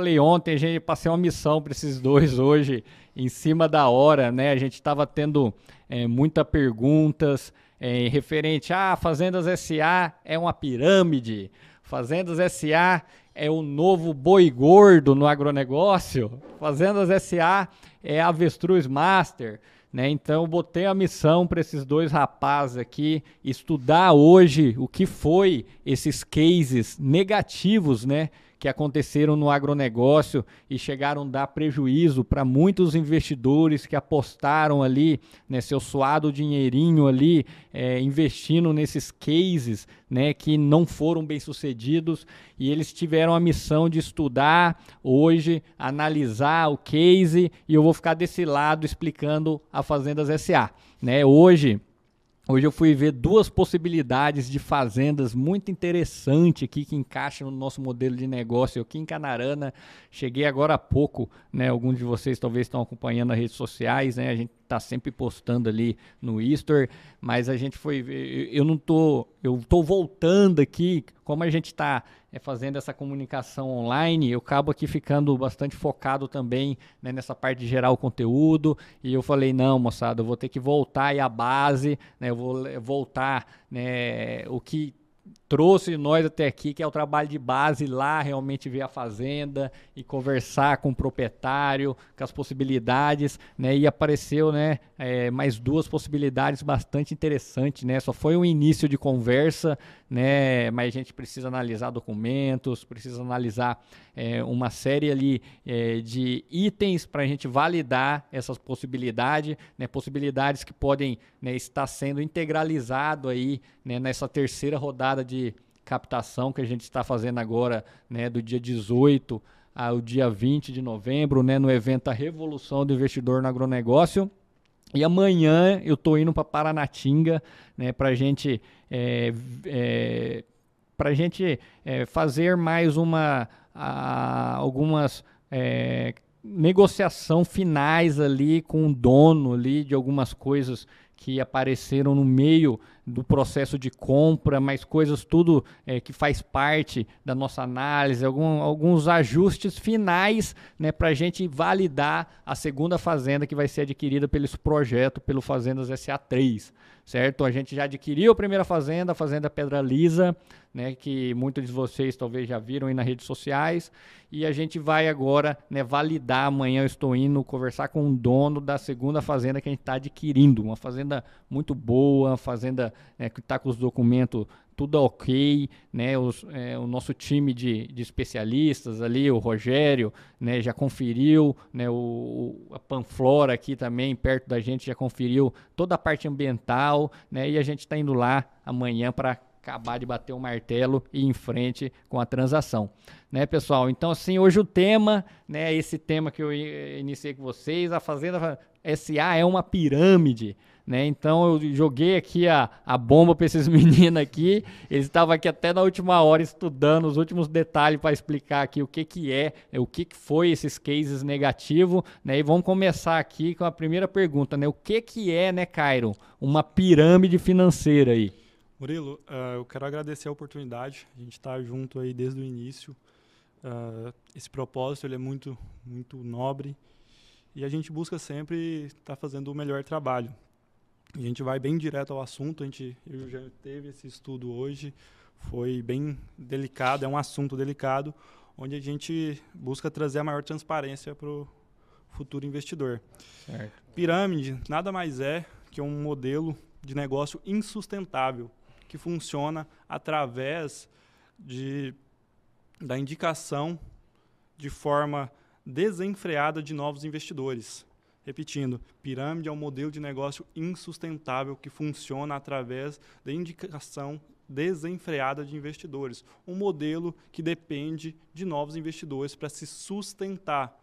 falei ontem, a gente passei uma missão para esses dois hoje, em cima da hora, né? A gente estava tendo é, muitas perguntas é, referente a ah, Fazendas SA é uma pirâmide, Fazendas SA é o novo boi gordo no agronegócio, Fazendas SA é Avestruz Master. Né? Então, botei a missão para esses dois rapazes aqui estudar hoje o que foi esses cases negativos, né? Que aconteceram no agronegócio e chegaram a dar prejuízo para muitos investidores que apostaram ali, né, seu suado dinheirinho ali, é, investindo nesses cases né, que não foram bem sucedidos e eles tiveram a missão de estudar hoje, analisar o case e eu vou ficar desse lado explicando a Fazendas SA. Né? Hoje Hoje eu fui ver duas possibilidades de fazendas muito interessantes aqui que encaixam no nosso modelo de negócio aqui em Canarana. Cheguei agora há pouco, né? Alguns de vocês talvez estão acompanhando nas redes sociais, né? A gente está sempre postando ali no Easter, mas a gente foi, eu não tô, eu tô voltando aqui, como a gente está é, fazendo essa comunicação online, eu acabo aqui ficando bastante focado também né, nessa parte de gerar o conteúdo, e eu falei, não, moçada, eu vou ter que voltar aí a base, né, eu vou voltar né, o que trouxe nós até aqui, que é o trabalho de base lá, realmente ver a fazenda e conversar com o proprietário, com as possibilidades, né? E apareceu, né, é, mais duas possibilidades bastante interessantes, né? Só foi um início de conversa, né? Mas a gente precisa analisar documentos, precisa analisar é, uma série ali é, de itens para a gente validar essas possibilidades, né? Possibilidades que podem né, estar sendo integralizado aí, né, nessa terceira rodada de captação que a gente está fazendo agora, né, do dia 18 ao dia 20 de novembro, né, no evento A Revolução do Investidor no Agronegócio. E amanhã eu estou indo para Paranatinga, né, para gente, é, é, a gente é, fazer mais uma, a, algumas é, negociação finais ali com o dono ali de algumas coisas que apareceram no meio do processo de compra, mas coisas tudo é, que faz parte da nossa análise, algum, alguns ajustes finais né, para a gente validar a segunda fazenda que vai ser adquirida pelo projeto, pelo Fazendas SA3, certo? A gente já adquiriu a primeira fazenda, a Fazenda Pedra Lisa, né, que muitos de vocês talvez já viram aí nas redes sociais, e a gente vai agora né, validar, amanhã eu estou indo conversar com o dono da segunda fazenda que a gente está adquirindo, uma fazenda muito boa, uma fazenda né, que está com os documentos tudo ok, né? Os, é, o nosso time de, de, especialistas ali, o Rogério, né, já conferiu, né, o, a Panflora aqui também, perto da gente, já conferiu toda a parte ambiental, né? E a gente está indo lá amanhã para acabar de bater o martelo e ir em frente com a transação, né, pessoal? Então, assim, hoje o tema, né, esse tema que eu iniciei com vocês, a Fazenda SA é uma pirâmide, né? Então eu joguei aqui a, a bomba para esses meninos aqui. Eles estavam aqui até na última hora estudando os últimos detalhes para explicar aqui o que, que é, o que, que foi esses cases negativos. Né? E vamos começar aqui com a primeira pergunta, né? O que, que é, né, Cairo, uma pirâmide financeira aí? Murilo, uh, eu quero agradecer a oportunidade. A gente está junto aí desde o início. Uh, esse propósito ele é muito, muito nobre e a gente busca sempre estar tá fazendo o melhor trabalho. A gente vai bem direto ao assunto, a gente eu já teve esse estudo hoje, foi bem delicado, é um assunto delicado, onde a gente busca trazer a maior transparência para o futuro investidor. Certo. Pirâmide nada mais é que um modelo de negócio insustentável que funciona através de, da indicação de forma desenfreada de novos investidores. Repetindo, pirâmide é um modelo de negócio insustentável que funciona através da indicação desenfreada de investidores. Um modelo que depende de novos investidores para se sustentar.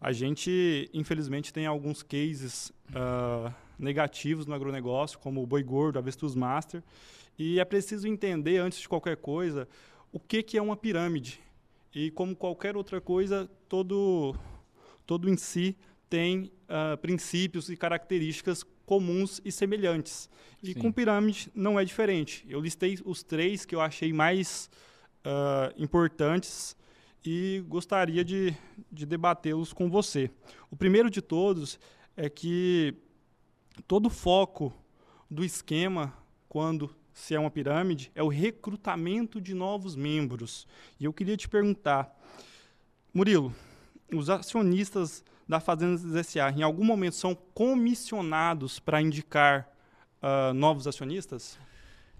A gente, infelizmente, tem alguns cases uh, negativos no agronegócio, como o boi gordo, avestruz master, e é preciso entender, antes de qualquer coisa, o que, que é uma pirâmide. E como qualquer outra coisa, todo, todo em si tem uh, princípios e características comuns e semelhantes. E Sim. com pirâmide não é diferente. Eu listei os três que eu achei mais uh, importantes e gostaria de, de debatê-los com você. O primeiro de todos é que todo o foco do esquema, quando se é uma pirâmide, é o recrutamento de novos membros. E eu queria te perguntar, Murilo, os acionistas da Fazendas SA, em algum momento, são comissionados para indicar uh, novos acionistas?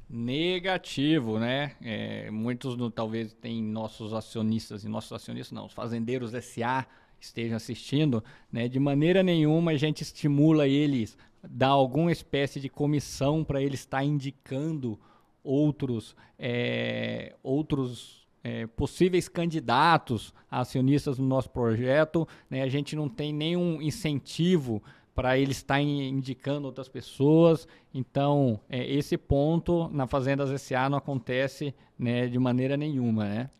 Negativo, né? É, muitos no, talvez têm nossos acionistas, e nossos acionistas não, os fazendeiros SA estejam assistindo, né? De maneira nenhuma a gente estimula eles, dá alguma espécie de comissão para eles estar indicando outros, é, outros é, possíveis candidatos acionistas no nosso projeto. Né? A gente não tem nenhum incentivo para ele estar indicando outras pessoas. Então, é, esse ponto na Fazendas SA não acontece né, de maneira nenhuma, né?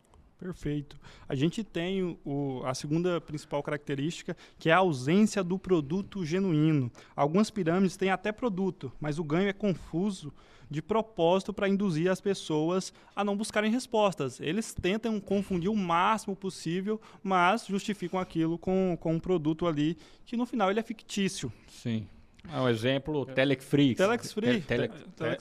Perfeito. A gente tem o, a segunda principal característica, que é a ausência do produto genuíno. Algumas pirâmides têm até produto, mas o ganho é confuso de propósito para induzir as pessoas a não buscarem respostas. Eles tentam confundir o máximo possível, mas justificam aquilo com, com um produto ali que no final ele é fictício. Sim. É um exemplo, Telex Free. Telex Free. Telex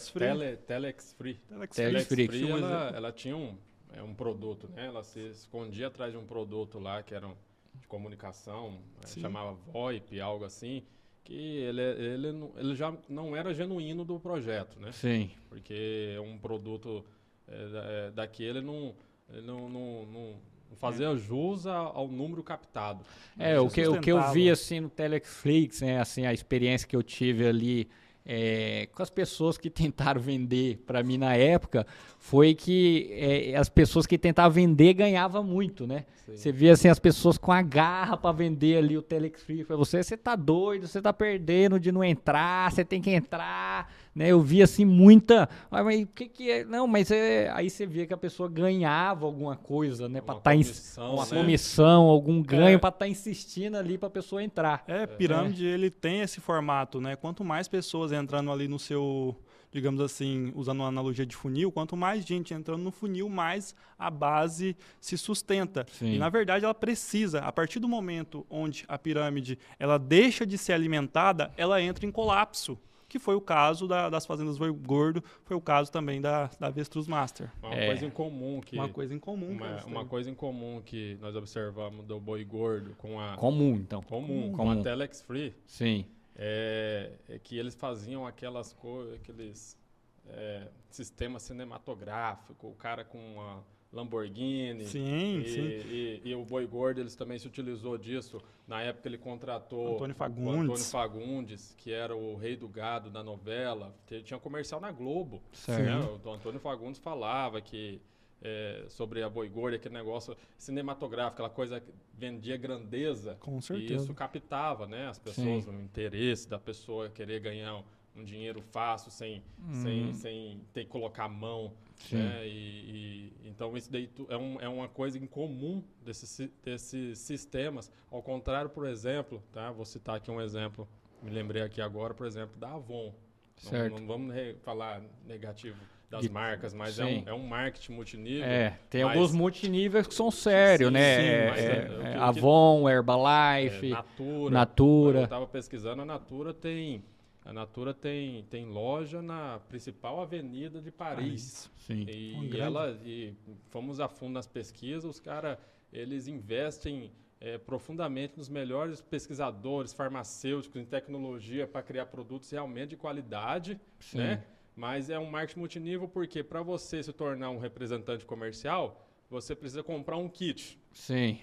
Free. Telex Free. Telex Free. Ela, ela tinha um, é um produto, né? Ela se escondia atrás de um produto lá que era de comunicação, chamava VoIP, algo assim que ele, ele, ele já não era genuíno do projeto, né? Sim. Porque é um produto é, é daqui ele não, não, não, não fazia jus ao número captado. É, o que, o que eu vi assim no Teleflix, né, assim, a experiência que eu tive ali é, com as pessoas que tentaram vender para mim na época foi que é, as pessoas que tentavam vender ganhavam muito, né? Sim. Você via assim as pessoas com a garra para vender ali o Telex Free para você, você tá doido, você tá perdendo de não entrar, você tem que entrar, né? Eu via assim muita, ah, mas o que que é? Não, mas é, aí você via que a pessoa ganhava alguma coisa, né, para estar tá uma né? comissão, algum ganho é. para estar tá insistindo ali para a pessoa entrar. É, pirâmide ele tem esse formato, né? Quanto mais pessoas entrando ali no seu digamos assim, usando uma analogia de funil, quanto mais gente entrando no funil, mais a base se sustenta. Sim. E na verdade ela precisa, a partir do momento onde a pirâmide ela deixa de ser alimentada, ela entra em colapso que foi o caso da, das fazendas Boi Gordo, foi o caso também da, da Avestruz Master. Uma é. coisa em comum que uma coisa em comum, uma, uma coisa em comum que nós observamos do Boi Gordo com a comum então comum, comum. com a Telex Free. Sim é, é que eles faziam aquelas coisas, aqueles é, sistemas cinematográficos, o cara com uma Lamborghini. Sim, e, sim. E, e, o Boi Gordo, eles também se utilizou disso. Na época ele contratou Antônio Fagundes. o Antônio Fagundes, que era o rei do gado da novela. Tinha um comercial na Globo. Né? O Antônio Fagundes falava que é, sobre a boi gorda, aquele negócio cinematográfico, aquela coisa que vendia grandeza. Com certeza. E isso captava né, as pessoas, Sim. o interesse da pessoa querer ganhar um, dinheiro fácil, sem, hum. sem, sem ter que colocar a mão. Né? E, e, então, isso daí é, um, é uma coisa em comum desses, desses sistemas. Ao contrário, por exemplo, tá? vou citar aqui um exemplo, me lembrei aqui agora, por exemplo, da Avon. Certo. Não, não vamos falar negativo das de, marcas, mas é um, é um marketing multinível. É, tem mas, alguns multiníveis que são sérios, né? Sim, é, é, é, Avon, Herbalife, Natura. Natura. Eu estava pesquisando, a Natura tem a Natura tem, tem loja na principal avenida de Paris. Sim. E, um e ela e fomos a fundo nas pesquisas, os caras eles investem é, profundamente nos melhores pesquisadores farmacêuticos em tecnologia para criar produtos realmente de qualidade, Sim. né? Mas é um marketing multinível porque para você se tornar um representante comercial, você precisa comprar um kit. Sim.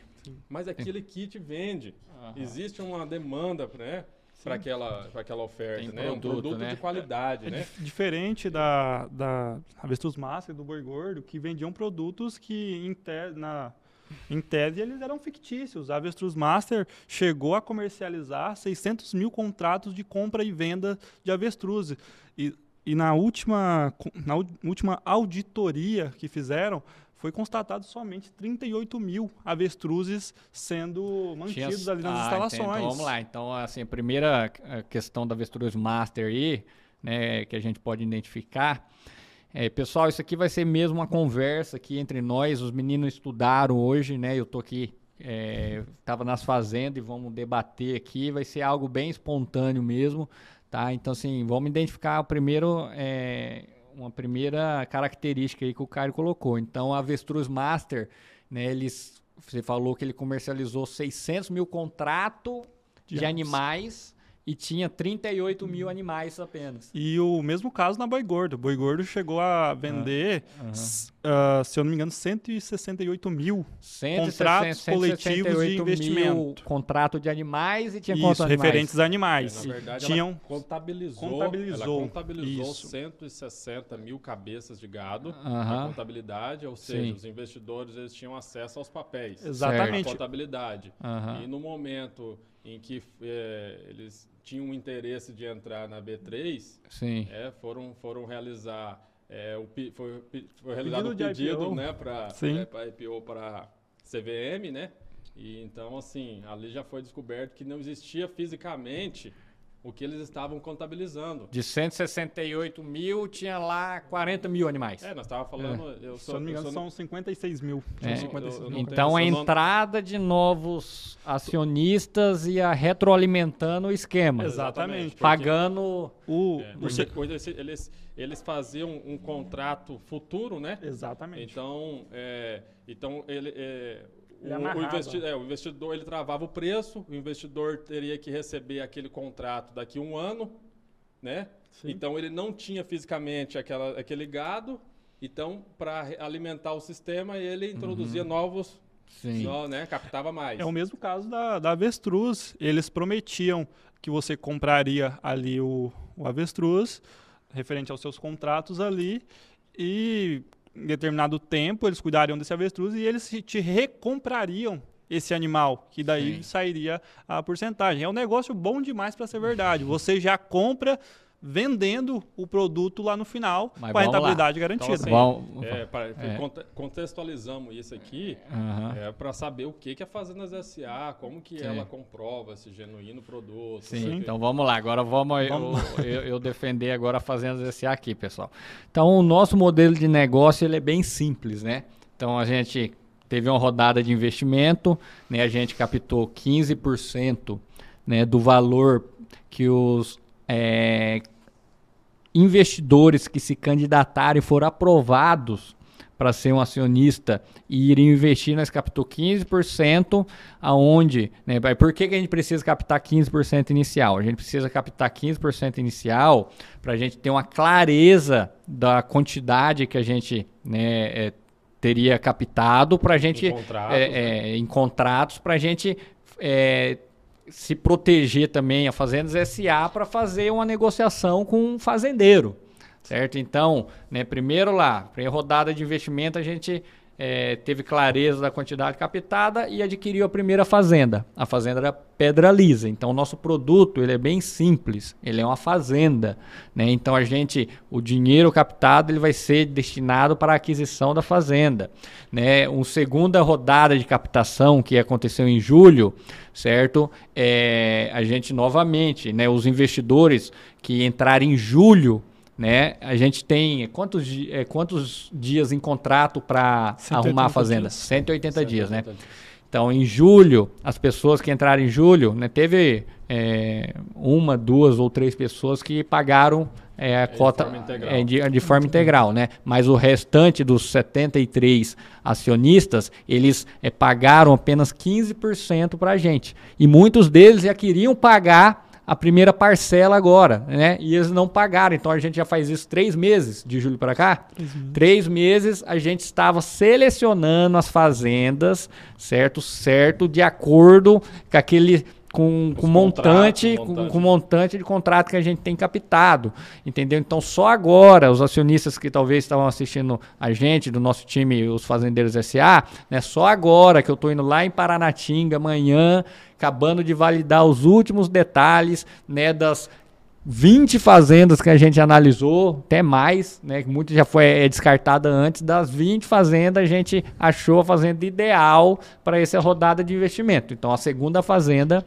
Mas aquele kit vende. Uhum. Existe uma demanda, né? Para aquela, aquela oferta, Tem né? Produto, um produto né? de qualidade, é, né? É diferente da, da Avestruz Master e do Boi Gordo, que vendiam produtos que, em, te, na, em tese, eles eram fictícios. A Avestruz Master chegou a comercializar 600 mil contratos de compra e venda de avestruz. E e na última, na última auditoria que fizeram, foi constatado somente 38 mil avestruzes sendo mantidos Tinha... ali nas ah, instalações. Então, vamos lá. Então, assim, a primeira questão da avestruz master aí, né, que a gente pode identificar, É, pessoal, isso aqui vai ser mesmo uma conversa aqui entre nós. Os meninos estudaram hoje, né? Eu tô aqui, estava é, nas fazendas e vamos debater aqui. Vai ser algo bem espontâneo mesmo, tá? Então, assim, vamos identificar o primeiro, é, uma primeira característica aí que o Caio colocou. Então, a Avestruz Master, né? Eles, você falou que ele comercializou 600 mil contratos de, de animais e tinha 38 mil animais apenas. E o mesmo caso na Boi Gordo. Boi Gordo chegou a vender, uhum. uh, se eu não me engano, 168 mil 160, contratos 168 coletivos de investimento. Mil contrato de animais e tinha Isso, referentes a animais. É, na verdade, Tinham, ela contabilizou, contabilizou, ela contabilizou isso. 160 mil cabeças de gado uhum. na contabilidade, ou seja, Sim. os investidores eles tinham acesso aos papéis. Exatamente. Contabilidade. Uhum. E no momento em que é, eles tinham interesse de entrar na B3, Sim. É, foram, foram realizar. É, o, foi, foi realizado o pedido né, para é, IPO para CVM, né? E então, assim, ali já foi descoberto que não existia fisicamente o que eles estavam contabilizando. De 168 mil, tinha lá 40 mil animais. É, nós estávamos falando. É. Eu sou, Se eu não me engano, são 56 mil. É. 56 eu, eu então, a entrada de novos acionistas ia retroalimentando o esquema. Exatamente. Pagando. O, é, você... eles, eles faziam um contrato futuro, né? Exatamente. Então, é, então ele, é, o, o, investi é, o, investidor ele travava o preço, o investidor teria que receber aquele contrato daqui a um ano, né? Sim. Então ele não tinha fisicamente aquela, aquele gado, então para alimentar o sistema ele introduzia uhum. novos, Sim. Só, né? Captava mais. É o mesmo caso da, da avestruz. Eles prometiam que você compraria ali o, o avestruz, referente aos seus contratos ali, e em determinado tempo, eles cuidariam desse avestruz e eles te recomprariam esse animal, que daí Sim. sairia a porcentagem. É um negócio bom demais para ser verdade. Você já compra vendendo o produto lá no final Mas com a rentabilidade lá. garantida. Então, assim, é, pra, é. contextualizamos isso aqui uhum. é, para saber o que, que a Fazendas SA, como que Sim. ela comprova esse genuíno produto. Sim, então vamos lá. Agora vamos, vamos. Eu, eu, eu, defender agora a Fazendas SA aqui, pessoal. Então o nosso modelo de negócio ele é bem simples, né? Então a gente teve uma rodada de investimento, né? A gente captou 15% né, do valor que os é, investidores que se candidataram e foram aprovados para ser um acionista e irem investir, nós captou 15%, aonde, né, por que, que a gente precisa captar 15% inicial? A gente precisa captar 15% inicial para a gente ter uma clareza da quantidade que a gente né, é, teria captado para a gente, em contratos, é, né? é, em contratos para a gente é, se proteger também a Fazendas SA para fazer uma negociação com um fazendeiro, certo? Então, né, primeiro lá, primeira rodada de investimento, a gente é, teve clareza da quantidade captada e adquiriu a primeira fazenda. A fazenda era Pedra Lisa. Então, o nosso produto ele é bem simples. Ele é uma fazenda. Né? Então, a gente, o dinheiro captado ele vai ser destinado para a aquisição da fazenda. Né? Uma segunda rodada de captação que aconteceu em julho, certo? É, a gente novamente, né, os investidores que entraram em julho né? A gente tem quantos, é, quantos dias em contrato para arrumar a fazenda? Dias. 180, 180 dias, né? Então, em julho, as pessoas que entraram em julho, né, teve é, uma, duas ou três pessoas que pagaram é, a é cota de forma, é, de, de forma integral, né? Mas o restante dos 73 acionistas, eles é, pagaram apenas 15% para a gente. E muitos deles já queriam pagar a primeira parcela agora, né? E eles não pagaram. Então a gente já faz isso três meses, de julho para cá. Três meses. três meses a gente estava selecionando as fazendas, certo? Certo, de acordo com aquele com, com montante. Com, com, montante de contrato que a gente tem captado, entendeu? Então só agora os acionistas que talvez estavam assistindo a gente do nosso time, os fazendeiros SA, né? Só agora que eu estou indo lá em Paranatinga amanhã, acabando de validar os últimos detalhes, né? Das 20 fazendas que a gente analisou, até mais, né? Muito já foi é, descartada antes. Das 20 fazendas, a gente achou a fazenda ideal para essa rodada de investimento. Então, a segunda fazenda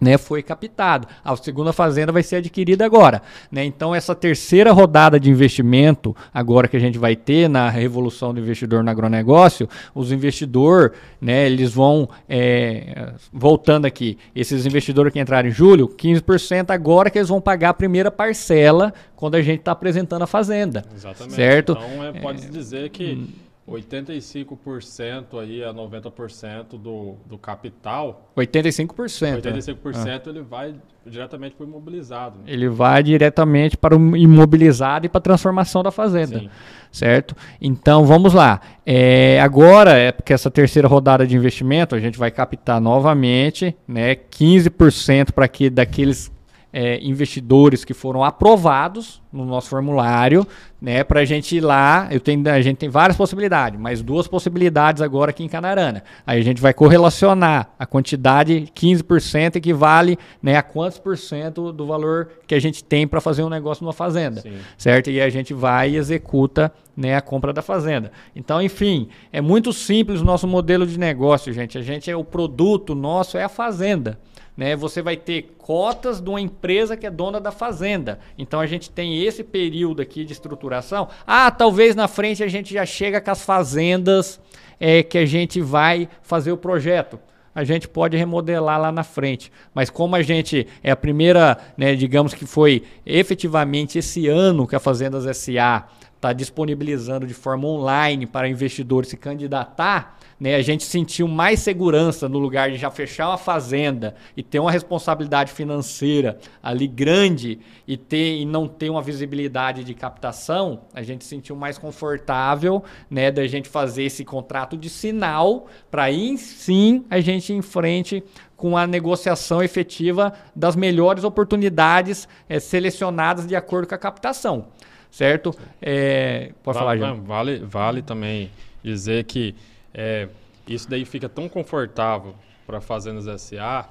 né, foi captado. A segunda fazenda vai ser adquirida agora. Né? Então, essa terceira rodada de investimento, agora que a gente vai ter na revolução do investidor no agronegócio, os investidores, né, eles vão, é, voltando aqui, esses investidores que entraram em julho, 15% agora que eles vão pagar a primeira parcela quando a gente está apresentando a fazenda. Exatamente. Certo? Então, é, pode é, dizer que... Hum, 85% aí a 90% do, do capital. 85%. 85% é. ele vai diretamente para o imobilizado. Né? Ele vai diretamente para o imobilizado e para a transformação da fazenda. Sim. Certo? Então vamos lá. É, agora, é porque essa terceira rodada de investimento, a gente vai captar novamente né, 15% para que daqueles é, investidores que foram aprovados no nosso formulário, né, para a gente ir lá. Eu tenho, a gente tem várias possibilidades, mas duas possibilidades agora aqui em Canarana. Aí a gente vai correlacionar a quantidade, 15% equivale né, a quantos por cento do valor que a gente tem para fazer um negócio numa fazenda, Sim. certo? E a gente vai e executa né, a compra da fazenda. Então, enfim, é muito simples o nosso modelo de negócio, gente. A gente é o produto nosso é a fazenda né, você vai ter cotas de uma empresa que é dona da fazenda. Então a gente tem esse período aqui de estruturação. Ah, talvez na frente a gente já chega com as fazendas é, que a gente vai fazer o projeto a gente pode remodelar lá na frente. Mas como a gente é a primeira, né, digamos que foi efetivamente esse ano que a Fazendas SA está disponibilizando de forma online para investidores se candidatar, né, a gente sentiu mais segurança no lugar de já fechar uma fazenda e ter uma responsabilidade financeira ali grande e ter e não ter uma visibilidade de captação, a gente sentiu mais confortável, né, da gente fazer esse contrato de sinal para aí sim a gente ir em frente com a negociação efetiva das melhores oportunidades é, selecionadas de acordo com a captação, certo? É, pode vale, falar, João. Vale, vale também dizer que é, isso daí fica tão confortável para fazendas SA,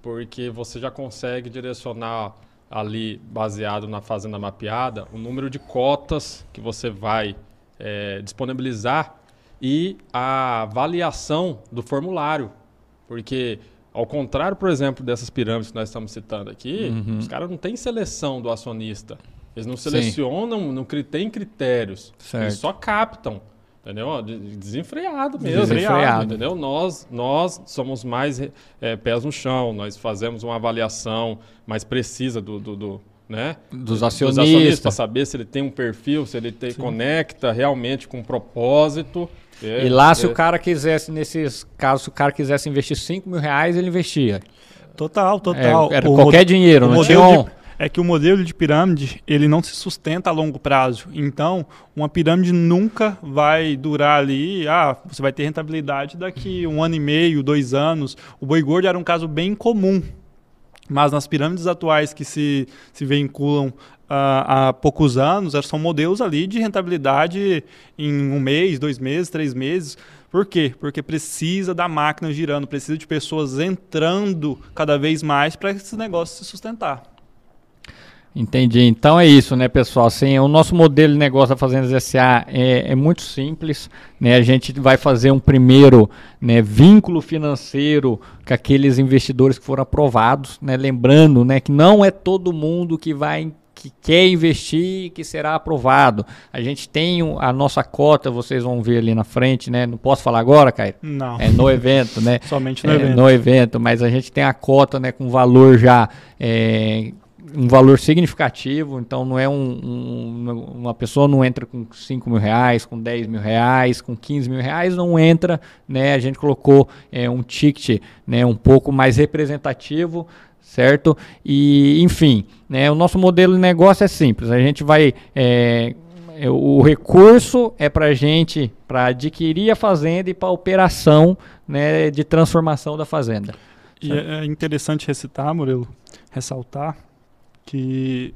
porque você já consegue direcionar ali, baseado na fazenda mapeada, o número de cotas que você vai é, disponibilizar e a avaliação do formulário. Porque, ao contrário, por exemplo, dessas pirâmides que nós estamos citando aqui, uhum. os caras não têm seleção do acionista. Eles não selecionam, não têm critérios. Certo. Eles só captam. Entendeu? Desenfreado mesmo. Desenfreado. Entendeu? Nós, nós somos mais é, pés no chão, nós fazemos uma avaliação mais precisa do, do, do né? dos acionistas, acionistas para saber se ele tem um perfil, se ele tem, conecta realmente com um propósito. É, e lá, é, se o cara quisesse, nesses casos, se o cara quisesse investir 5 mil reais, ele investia. Total, total. É, era o qualquer dinheiro, não tinha um... de é que o modelo de pirâmide ele não se sustenta a longo prazo. Então, uma pirâmide nunca vai durar ali. Ah, você vai ter rentabilidade daqui um ano e meio, dois anos. O boi gordo era um caso bem comum. Mas nas pirâmides atuais que se, se vinculam uh, há poucos anos, são modelos ali de rentabilidade em um mês, dois meses, três meses. Por quê? Porque precisa da máquina girando, precisa de pessoas entrando cada vez mais para esse negócio se sustentar. Entendi. Então é isso, né, pessoal? Assim, o nosso modelo de negócio da Fazendas SA é, é, muito simples. Né? A gente vai fazer um primeiro né, vínculo financeiro com aqueles investidores que foram aprovados. Né? Lembrando né, que não é todo mundo que vai que quer investir que será aprovado. A gente tem a nossa cota, vocês vão ver ali na frente, né? Não posso falar agora, Caio? Não. É no evento, né? Somente no é, evento. No evento, mas a gente tem a cota, né, com valor já é, um valor significativo, então não é um, um, uma pessoa não entra com 5 mil reais, com 10 mil reais, com 15 mil reais, não entra, né? A gente colocou é, um ticket né, um pouco mais representativo, certo? E, enfim, né, o nosso modelo de negócio é simples, a gente vai... É, é o recurso é para gente, para adquirir a fazenda e para operação né, de transformação da fazenda. E é interessante recitar, Murilo, ressaltar que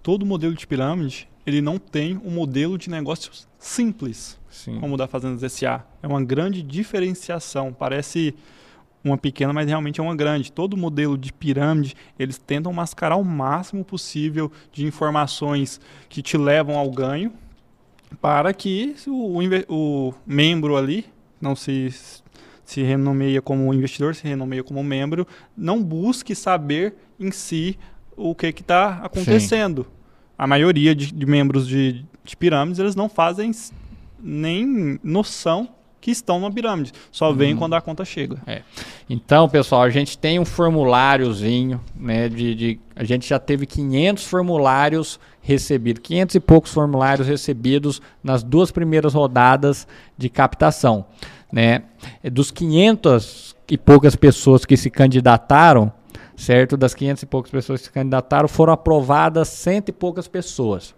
todo modelo de pirâmide ele não tem um modelo de negócios simples, Sim. como o da Fazendas SA. É uma grande diferenciação. Parece uma pequena, mas realmente é uma grande. Todo modelo de pirâmide, eles tentam mascarar o máximo possível de informações que te levam ao ganho, para que o, o, o membro ali não se se renomeia como investidor, se renomeia como membro, não busque saber em si o que está acontecendo. Sim. A maioria de, de membros de, de, pirâmides, eles não fazem nem noção que estão na pirâmide. Só vem hum. quando a conta chega. É. Então, pessoal, a gente tem um formuláriozinho, né? De, de, a gente já teve 500 formulários recebidos, 500 e poucos formulários recebidos nas duas primeiras rodadas de captação, né? Dos 500 e poucas pessoas que se candidataram, certo? Das 500 e poucas pessoas que se candidataram, foram aprovadas cento e poucas pessoas.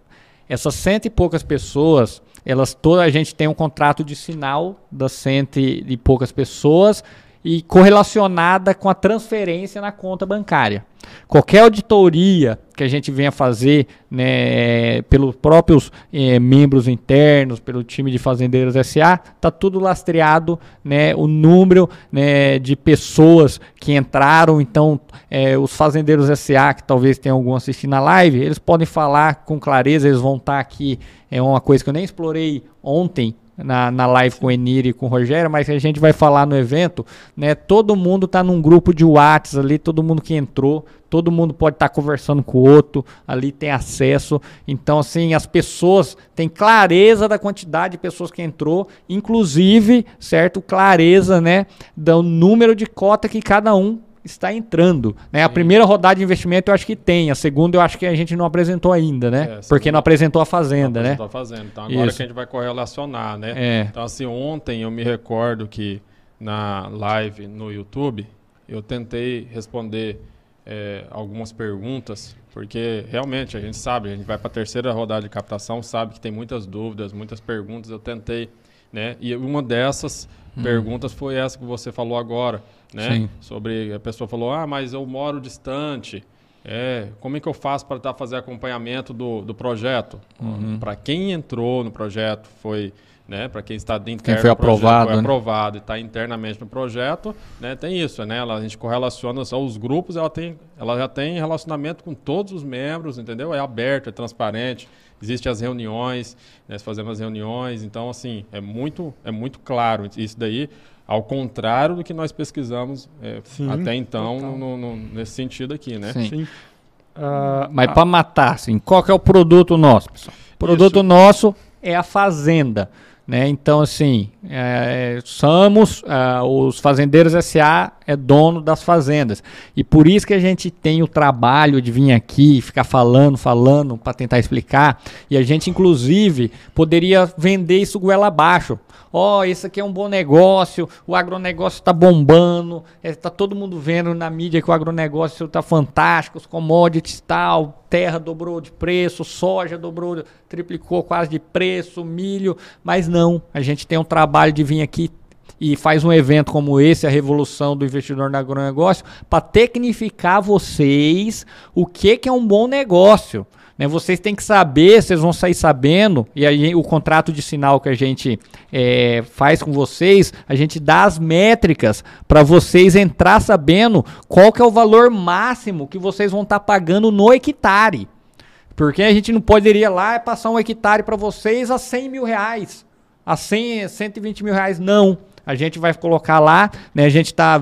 Essas cento e poucas pessoas, elas toda a gente tem um contrato de sinal das cento e poucas pessoas e correlacionada com a transferência na conta bancária. Qualquer auditoria que a gente venha fazer né, pelos próprios eh, membros internos, pelo time de Fazendeiros SA, está tudo lastreado, né, o número né, de pessoas que entraram. Então, eh, os Fazendeiros SA, que talvez tenham algum assistindo na live, eles podem falar com clareza, eles vão estar tá aqui. É uma coisa que eu nem explorei ontem na, na live com o Enir e com o Rogério, mas a gente vai falar no evento, né? Todo mundo está num grupo de WhatsApp ali, todo mundo que entrou, todo mundo pode estar tá conversando com o outro, ali tem acesso. Então, assim, as pessoas têm clareza da quantidade de pessoas que entrou, inclusive, certo? Clareza, né? Do número de cota que cada um está entrando. Né? A primeira rodada de investimento eu acho que tem, a segunda eu acho que a gente não apresentou ainda, né? É, Porque não apresentou a Fazenda, não apresentou né? a Fazenda. Então agora Isso. que a gente vai correlacionar, né? É. Então assim, ontem eu me recordo que na live no YouTube eu tentei responder é, algumas perguntas, porque realmente a gente sabe, a gente vai para a terceira rodada de captação, sabe que tem muitas dúvidas, muitas perguntas. Eu tentei, né? E uma dessas hum. perguntas foi essa que você falou agora né? Sim. Sobre a pessoa falou, ah, mas eu moro distante. É, como é que eu faço para tá, fazer acompanhamento do, do projeto? Uhum. Para quem entrou no projeto, foi, né, para quem está dentro quem foi aprovado, projeto, foi né? aprovado e está internamente no projeto, né, tem isso, né? Ela, a gente correlaciona só os grupos, ela tem, ela já tem relacionamento com todos os membros, entendeu? É aberto, é transparente. Existem as reuniões, né, fazemos as reuniões, então assim é muito, é muito claro isso daí ao contrário do que nós pesquisamos é, Sim, até então no, no, nesse sentido aqui, né? Sim. Sim. Uh, Mas para matar, assim, qual que é o produto nosso, pessoal? O produto Isso. nosso é a fazenda. Né? Então, assim, é, somos, uh, os Fazendeiros SA é dono das fazendas. E por isso que a gente tem o trabalho de vir aqui, ficar falando, falando, para tentar explicar. E a gente, inclusive, poderia vender isso goela abaixo ó, oh, esse aqui é um bom negócio, o agronegócio está bombando, está é, todo mundo vendo na mídia que o agronegócio está fantástico, os commodities tal, terra dobrou de preço, soja dobrou, triplicou quase de preço, milho, mas não, a gente tem um trabalho de vir aqui e faz um evento como esse, a Revolução do Investidor no Agronegócio, para tecnificar vocês o que, que é um bom negócio. Né? Vocês têm que saber, vocês vão sair sabendo, e aí o contrato de sinal que a gente é, faz com vocês, a gente dá as métricas para vocês entrar sabendo qual que é o valor máximo que vocês vão estar tá pagando no hectare. Porque a gente não poderia lá e passar um hectare para vocês a 100 mil reais, a 100, 120 mil reais, não. A gente vai colocar lá, né? A gente está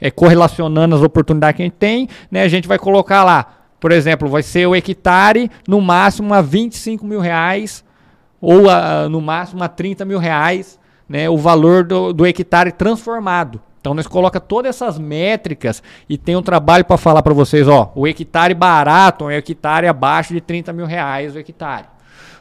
é, correlacionando as oportunidades que a gente tem, né? A gente vai colocar lá por exemplo, vai ser o hectare no máximo a 25 mil reais ou a, no máximo a 30 mil reais, né, o valor do, do hectare transformado. Então nós coloca todas essas métricas e tem um trabalho para falar para vocês, ó, o hectare barato é o hectare abaixo de 30 mil reais o hectare.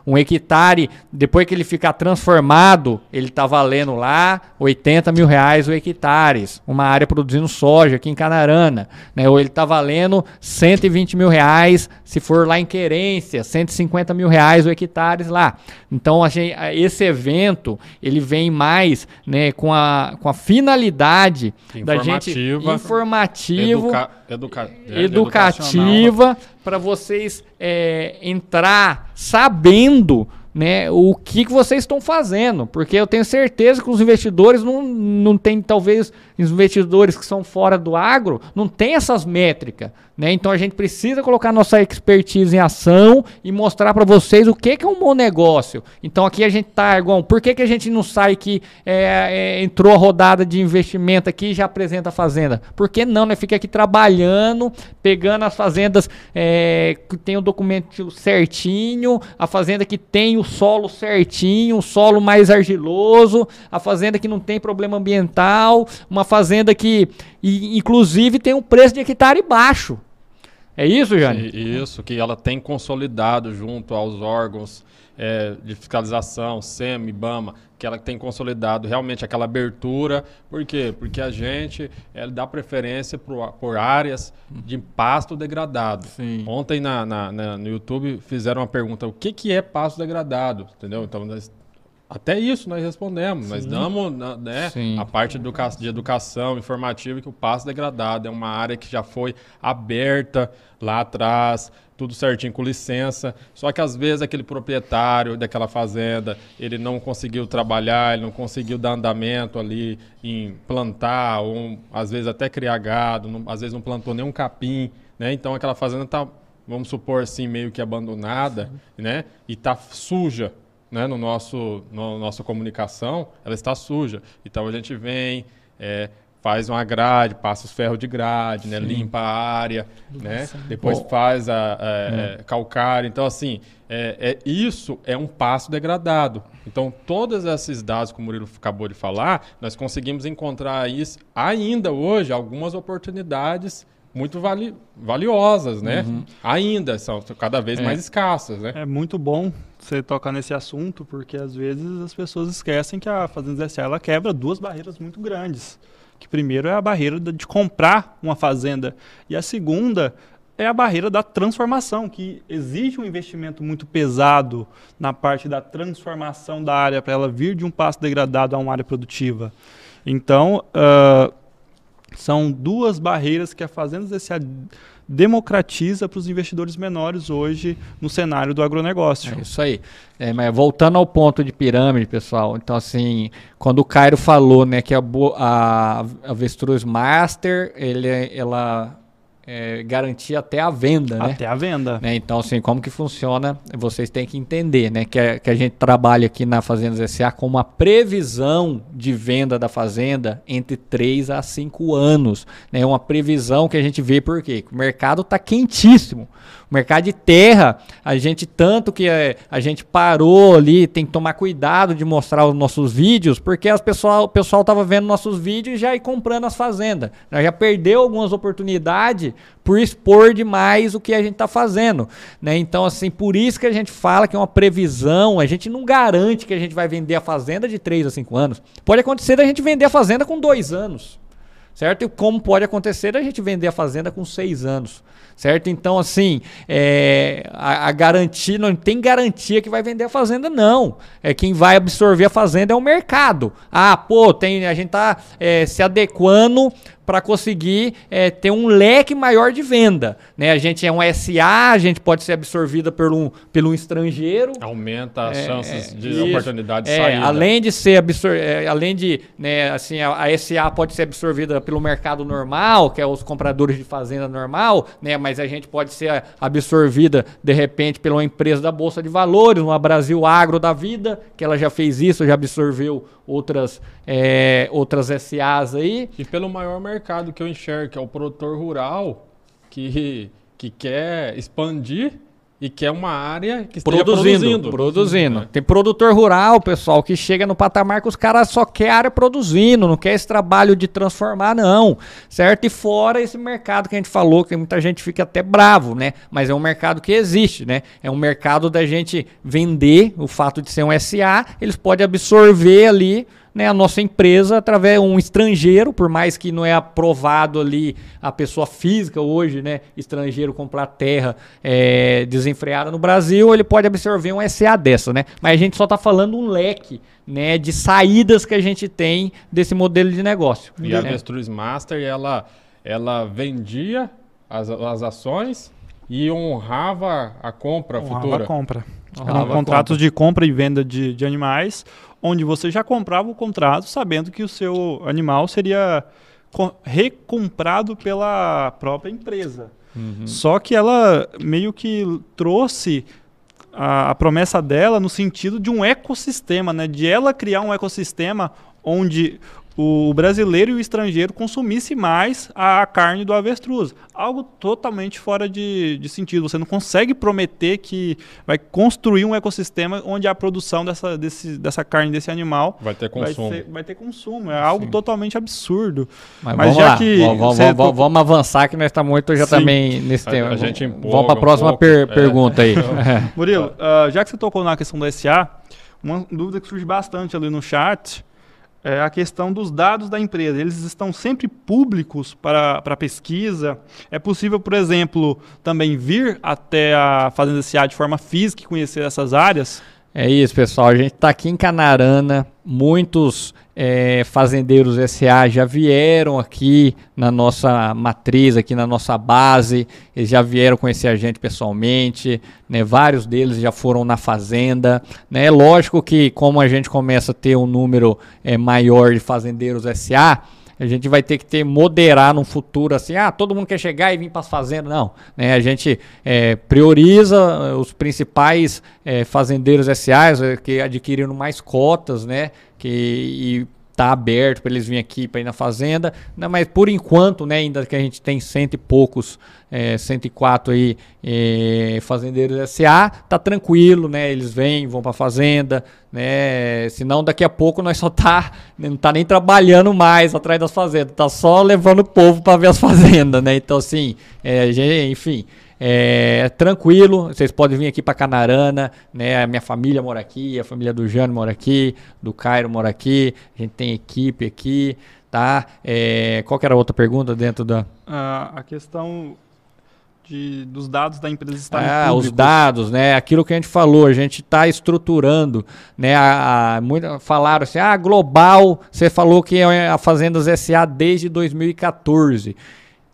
Um hectare, depois que ele ficar transformado, ele está valendo lá 80 mil reais o hectare. Uma área produzindo soja aqui em Canarana. Né? Ou ele está valendo 120 mil reais se for lá em Querência, 150 mil reais o hectare lá. Então, gente, esse evento, ele vem mais né, com, a, com a finalidade da gente informativo, educa, educa, é, educativa para vocês é, entrar sabendo né, o que, que vocês estão fazendo. Porque eu tenho certeza que os investidores não, não tem, talvez, os investidores que são fora do agro, não tem essas métricas. Né? Então a gente precisa colocar nossa expertise em ação e mostrar para vocês o que, que é um bom negócio. Então aqui a gente tá, Argon, por que, que a gente não sai que é, é, entrou a rodada de investimento aqui e já apresenta a fazenda? Por que não? Né? Fica aqui trabalhando, pegando as fazendas é, que tem o documento certinho, a fazenda que tem o solo certinho, o solo mais argiloso, a fazenda que não tem problema ambiental, uma fazenda que inclusive tem um preço de hectare baixo. É isso, Jane? Isso, que ela tem consolidado junto aos órgãos é, de fiscalização, SEM, IBAMA, que ela tem consolidado realmente aquela abertura. Por quê? Porque a gente é, dá preferência por, por áreas de pasto degradado. Sim. Ontem na, na, na, no YouTube fizeram uma pergunta: o que, que é pasto degradado? Entendeu? Então, nós até isso nós respondemos. Sim. Nós damos né, a parte de educação informativa que o passo degradado é uma área que já foi aberta lá atrás, tudo certinho com licença. Só que às vezes aquele proprietário daquela fazenda, ele não conseguiu trabalhar, ele não conseguiu dar andamento ali em plantar, ou às vezes até criar gado, não, às vezes não plantou nenhum capim, né? Então aquela fazenda está, vamos supor assim, meio que abandonada, Sim. né? E está suja, né, no nosso, no nossa comunicação, ela está suja. Então a gente vem, é, faz uma grade, passa os ferros de grade, né, limpa a área, né, depois Bom. faz a, a é. é. calcário. Então, assim, é, é, isso é um passo degradado. Então, todos esses dados que o Murilo acabou de falar, nós conseguimos encontrar isso ainda hoje algumas oportunidades muito vali valiosas, né? Uhum. Ainda são cada vez é. mais escassas, né? É muito bom você tocar nesse assunto, porque às vezes as pessoas esquecem que a Fazenda SA ela quebra duas barreiras muito grandes. Que primeiro é a barreira de comprar uma fazenda e a segunda é a barreira da transformação, que exige um investimento muito pesado na parte da transformação da área para ela vir de um passo degradado a uma área produtiva. Então, uh, são duas barreiras que a Fazenda SA democratiza para os investidores menores hoje no cenário do agronegócio. É isso aí. É, mas voltando ao ponto de pirâmide, pessoal, então assim, quando o Cairo falou né, que a, a Avestruz Master, ele, ela é, garantir até a venda, né? Até a venda. Né? Então, assim, como que funciona? Vocês têm que entender, né? Que a, que a gente trabalha aqui na Fazendas SA com uma previsão de venda da fazenda entre 3 a 5 anos. Né? Uma previsão que a gente vê por quê? O mercado está quentíssimo. O mercado de terra, a gente tanto que é, a gente parou ali, tem que tomar cuidado de mostrar os nossos vídeos, porque as pessoal, o pessoal estava vendo nossos vídeos e já ir comprando as fazendas. Já perdeu algumas oportunidades por expor demais o que a gente está fazendo. Né? Então, assim, por isso que a gente fala que é uma previsão, a gente não garante que a gente vai vender a fazenda de 3 a 5 anos. Pode acontecer da gente vender a fazenda com 2 anos. Certo? E como pode acontecer da gente vender a fazenda com 6 anos certo? Então, assim, é, a, a, garantia, não tem garantia que vai vender a fazenda, não. É quem vai absorver a fazenda é o mercado. Ah, pô, tem, a gente tá é, se adequando para conseguir é, ter um leque maior de venda. Né? A gente é um SA, a gente pode ser absorvida por um, pelo um estrangeiro. Aumenta as é, chances de isso, oportunidade de é, saída. Além de ser absor é, além de, né, assim, a, a, SA pode ser absorvida pelo mercado normal, que é os compradores de fazenda normal, né? mas a gente pode ser absorvida de repente pela empresa da Bolsa de Valores, uma Brasil Agro da vida, que ela já fez isso, já absorveu outras, é, outras SAs aí. E pelo maior mercado que eu enxergo, que é o produtor rural, que, que quer expandir e que é uma área que esteja produzindo. Produzindo. produzindo. É. Tem produtor rural, pessoal, que chega no patamar que os caras só querem área produzindo, não quer esse trabalho de transformar, não. Certo? E fora esse mercado que a gente falou, que muita gente fica até bravo, né? Mas é um mercado que existe, né? É um mercado da gente vender o fato de ser um SA, eles podem absorver ali né, a nossa empresa através de um estrangeiro, por mais que não é aprovado ali a pessoa física hoje, né, estrangeiro comprar terra é, desenfreada no Brasil, ele pode absorver um SA dessa, né? Mas a gente só está falando um leque, né, de saídas que a gente tem desse modelo de negócio. E né? a Avestruz Master, ela, ela vendia as, as ações e honrava a compra honrava futura. A compra. Eram contratos de compra e venda de, de animais, onde você já comprava o contrato sabendo que o seu animal seria recomprado pela própria empresa. Uhum. Só que ela meio que trouxe a, a, promessa dela no sentido de um ecossistema, né? De ela criar um ecossistema onde o brasileiro e o estrangeiro consumisse mais a carne do avestruz. Algo totalmente fora de, de, sentido. Você não consegue prometer que vai construir um ecossistema onde a produção dessa, desse, dessa carne desse animal vai ter consumo. Vai, ser, vai ter consumo. É algo Sim. totalmente absurdo. Mas, Mas já lá. que. Vamos, vamos, vamos, avançar, que nós estamos muito já Sim. também nesse a, tema. A gente empolga vamos para a próxima um per é. pergunta aí. Murilo, uh, já que você tocou na questão do SA, uma dúvida que surge bastante ali no chat é a questão dos dados da empresa. Eles estão sempre públicos para, para pesquisa. É possível, por exemplo, também vir até a Fazenda SA de forma física e conhecer essas áreas? É isso, pessoal. A gente está aqui em Canarana. Muitos é, fazendeiros SA já vieram aqui na nossa matriz, aqui na nossa base, eles já vieram conhecer a gente pessoalmente, né? vários deles já foram na fazenda. Né? É lógico que, como a gente começa a ter um número é, maior de fazendeiros SA, a gente vai ter que ter moderar no futuro assim, ah, todo mundo quer chegar e vir para as fazendas. Não, né? A gente é, prioriza os principais é, fazendeiros SAs é, que adquiriram mais cotas, né? que e tá aberto para eles virem aqui para ir na fazenda, não, mas por enquanto, né, ainda que a gente tem cento e poucos, é, 104 aí é, fazendeiros SA, tá tranquilo, né, eles vêm, vão para fazenda, né, senão daqui a pouco nós só tá, não tá nem trabalhando mais atrás das fazendas, tá só levando o povo para ver as fazendas, né, então assim, é, enfim, é, tranquilo, vocês podem vir aqui para Canarana, né? A minha família mora aqui, a família do Jano mora aqui, do Cairo mora aqui, a gente tem equipe aqui, tá? É, qual que era a outra pergunta dentro da... Ah, a questão de, dos dados da empresa estarem ah, públicos. os dados, né? Aquilo que a gente falou, a gente está estruturando, né? A, a, muito, falaram assim, ah, global, você falou que é a Fazendas SA desde 2014.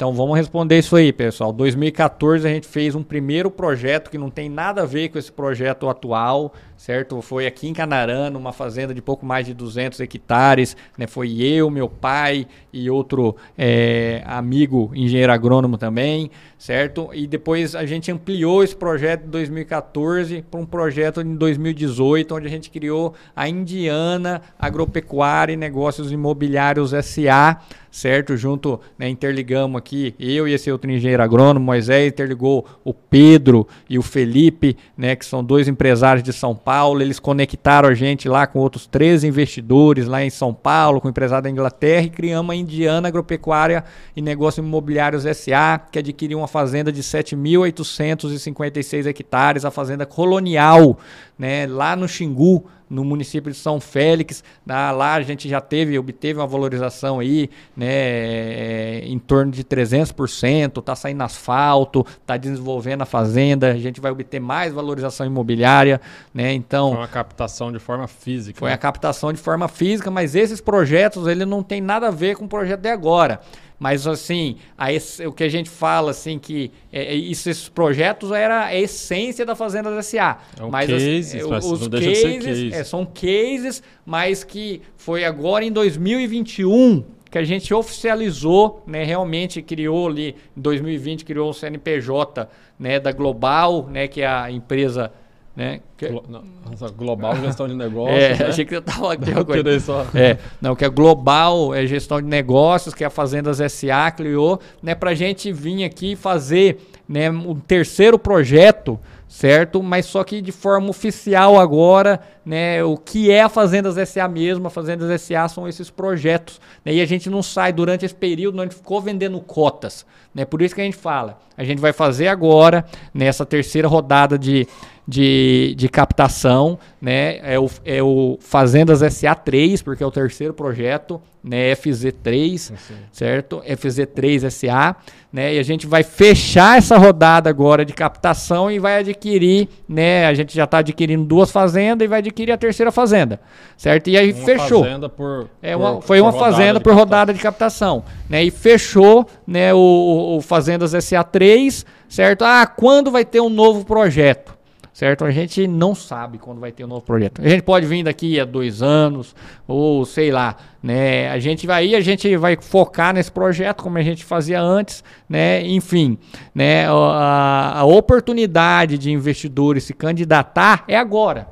Então vamos responder isso aí, pessoal. 2014 a gente fez um primeiro projeto que não tem nada a ver com esse projeto atual, certo? Foi aqui em Canarana, uma fazenda de pouco mais de 200 hectares. Né? Foi eu, meu pai e outro é, amigo engenheiro agrônomo também, certo? E depois a gente ampliou esse projeto de 2014 para um projeto em 2018, onde a gente criou a Indiana Agropecuária e Negócios Imobiliários SA, certo? Junto, né, interligamos aqui, eu e esse outro engenheiro agrônomo, Moisés, interligou o Pedro e o Felipe, né, que são dois empresários de São Paulo. Eles conectaram a gente lá com outros três investidores lá em São Paulo, com empresário da Inglaterra, e criamos a Indiana Agropecuária e Negócios Imobiliários SA, que adquiriu uma fazenda de 7.856 hectares, a fazenda colonial, né, lá no Xingu, no município de São Félix. Lá, lá a gente já teve, obteve uma valorização aí, né, é, em torno de 300%, está saindo asfalto, está desenvolvendo a fazenda, a gente vai obter mais valorização imobiliária, né? Então, foi uma captação de forma física. Foi né? a captação de forma física, mas esses projetos ele não tem nada a ver com o projeto de agora. Mas assim, esse, o que a gente fala assim que é, é, isso, esses projetos era a essência da Fazenda SA. É um mas case, as, os, os cases case. é, são cases, mas que foi agora em 2021 que a gente oficializou, né, realmente criou ali em 2020 criou o CNPJ, né, da Global, né, que é a empresa né? Que... Nossa, global gestão de negócios. É, né? achei que eu tava aqui uma coisa. Só. É, não, que é global, é gestão de negócios, que é a Fazendas SA criou, né, pra gente vir aqui fazer, né, um terceiro projeto, certo? Mas só que de forma oficial agora, né, o que é a Fazendas SA mesmo, a Fazendas SA são esses projetos, né? E a gente não sai durante esse período, não, a gente ficou vendendo cotas, né? Por isso que a gente fala, a gente vai fazer agora nessa terceira rodada de de, de captação, né? É o, é o Fazendas SA3, porque é o terceiro projeto, né? FZ3, Sim. certo? FZ3 SA, né? E a gente vai fechar essa rodada agora de captação e vai adquirir, né? A gente já está adquirindo duas fazendas e vai adquirir a terceira fazenda, certo? E aí uma fechou. Fazenda por, é uma, por, foi uma fazenda por rodada de captação, né? E fechou, né? O, o Fazendas SA3, certo? Ah, quando vai ter um novo projeto? Certo? A gente não sabe quando vai ter um novo projeto. A gente pode vir daqui a dois anos, ou sei lá, né? A gente vai, a gente vai focar nesse projeto como a gente fazia antes, né? Enfim, né? A, a oportunidade de investidores se candidatar é agora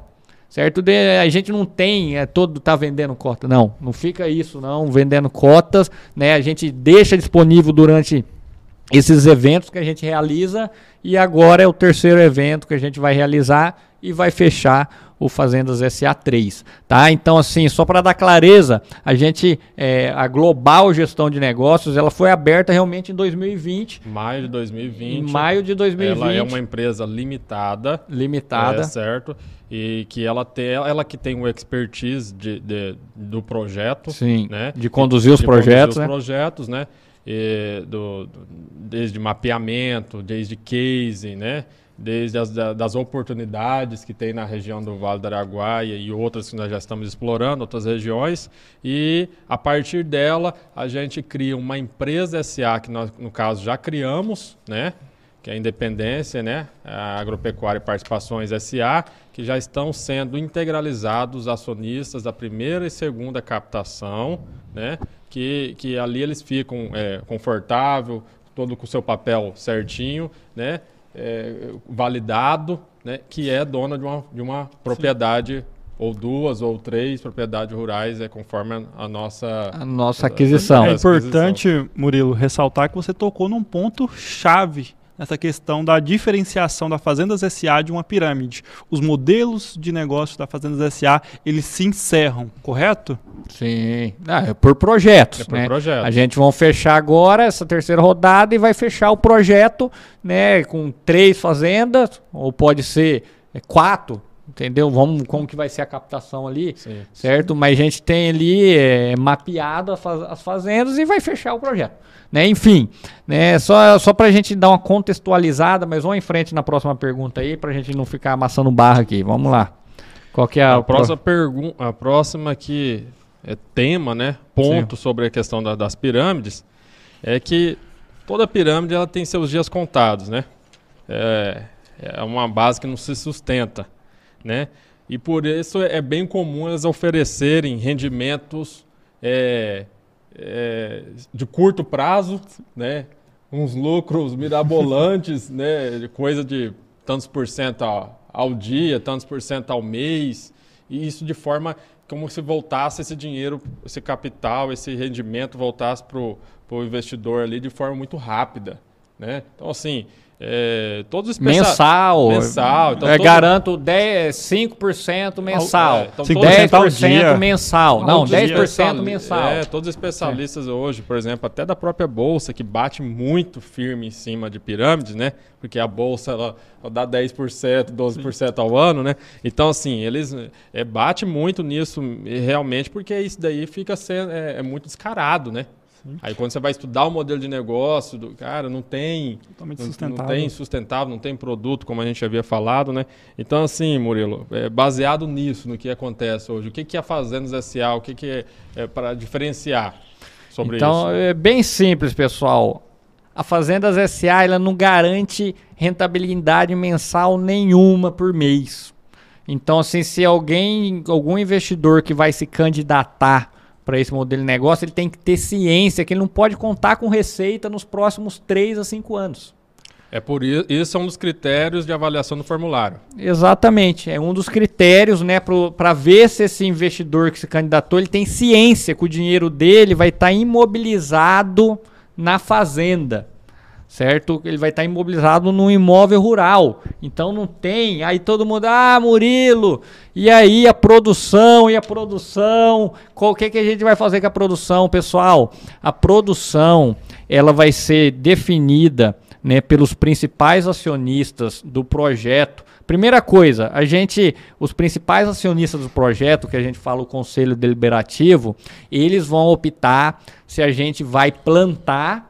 certo? De, a gente não tem é, todo tá vendendo cota, não, não fica isso não, vendendo cotas, né? A gente deixa disponível durante esses eventos que a gente realiza e agora é o terceiro evento que a gente vai realizar e vai fechar o Fazendas SA3, tá? Então, assim, só para dar clareza, a gente, é, a Global Gestão de Negócios, ela foi aberta realmente em 2020. Maio de 2020. Em maio de 2020. Ela é uma empresa limitada. Limitada. É, certo. E que ela tem, ela que tem o expertise de, de, do projeto. Sim, né? de conduzir os de projetos, conduzir né? os projetos, né? E do, do, desde mapeamento, desde case, né? desde as das oportunidades que tem na região do Vale do Araguaia e outras que nós já estamos explorando, outras regiões, e a partir dela a gente cria uma empresa SA que nós, no caso, já criamos, né? Que é a Independência, né? a Agropecuária e Participações SA, que já estão sendo integralizados acionistas da primeira e segunda captação, né? que, que ali eles ficam é, confortável, todo com o seu papel certinho, né? é, validado, né, que é dona de uma, de uma propriedade Sim. ou duas ou três propriedades rurais, é conforme a, a nossa a nossa aquisição. É importante, Murilo, ressaltar que você tocou num ponto chave nessa questão da diferenciação da Fazendas SA de uma pirâmide. Os modelos de negócio da Fazendas SA, eles se encerram, correto? Sim, ah, é por projetos. É por né? projeto. A gente vai fechar agora essa terceira rodada e vai fechar o projeto né, com três fazendas, ou pode ser é, quatro, entendeu? Vamos como que vai ser a captação ali, sim, certo? Sim. Mas a gente tem ali é, mapeado as fazendas e vai fechar o projeto. Né? Enfim, né? só, só para a gente dar uma contextualizada, mas vamos em frente na próxima pergunta aí, para a gente não ficar amassando barra aqui. Vamos lá. Qual que é a, a próxima pergunta? A próxima que é tema, né? Ponto Sim. sobre a questão da, das pirâmides é que toda pirâmide ela tem seus dias contados, né? É, é uma base que não se sustenta, né? E por isso é bem comum elas oferecerem rendimentos é, é, de curto prazo, né? uns lucros mirabolantes, né? de coisa de tantos por cento ao, ao dia, tantos por cento ao mês, e isso de forma como se voltasse esse dinheiro, esse capital, esse rendimento voltasse para o investidor ali de forma muito rápida. Né? Então, assim, é, todos os mensal. Mensal. Então, é, todo... Garanto 10, 5% mensal. É, então 10% mensal. Não, dia. 10% mensal. É, todos os especialistas é. hoje, por exemplo, até da própria Bolsa, que bate muito firme em cima de pirâmides, né? Porque a Bolsa ela, ela dá 10%, 12% Sim. ao ano, né? Então, assim, eles é, bate muito nisso realmente, porque isso daí fica sendo, é, é muito descarado, né? Aí quando você vai estudar o modelo de negócio, do, cara, não tem, Totalmente não, sustentável. não tem sustentável, não tem produto, como a gente havia falado, né? Então, assim, Murilo, é, baseado nisso, no que acontece hoje, o que, que é Fazendas SA, o que, que é, é para diferenciar sobre então, isso? Então, é bem simples, pessoal. A Fazendas SA ela não garante rentabilidade mensal nenhuma por mês. Então, assim, se alguém, algum investidor que vai se candidatar para esse modelo de negócio, ele tem que ter ciência que ele não pode contar com receita nos próximos 3 a 5 anos. É por isso, isso é um dos critérios de avaliação do formulário. Exatamente, é um dos critérios, né, para ver se esse investidor que se candidatou, ele tem ciência que o dinheiro dele vai estar tá imobilizado na fazenda certo? Ele vai estar imobilizado num imóvel rural. Então não tem. Aí todo mundo, ah, Murilo, e aí a produção, e a produção? O que, que a gente vai fazer com a produção, pessoal? A produção, ela vai ser definida né, pelos principais acionistas do projeto. Primeira coisa, a gente, os principais acionistas do projeto, que a gente fala o conselho deliberativo, eles vão optar se a gente vai plantar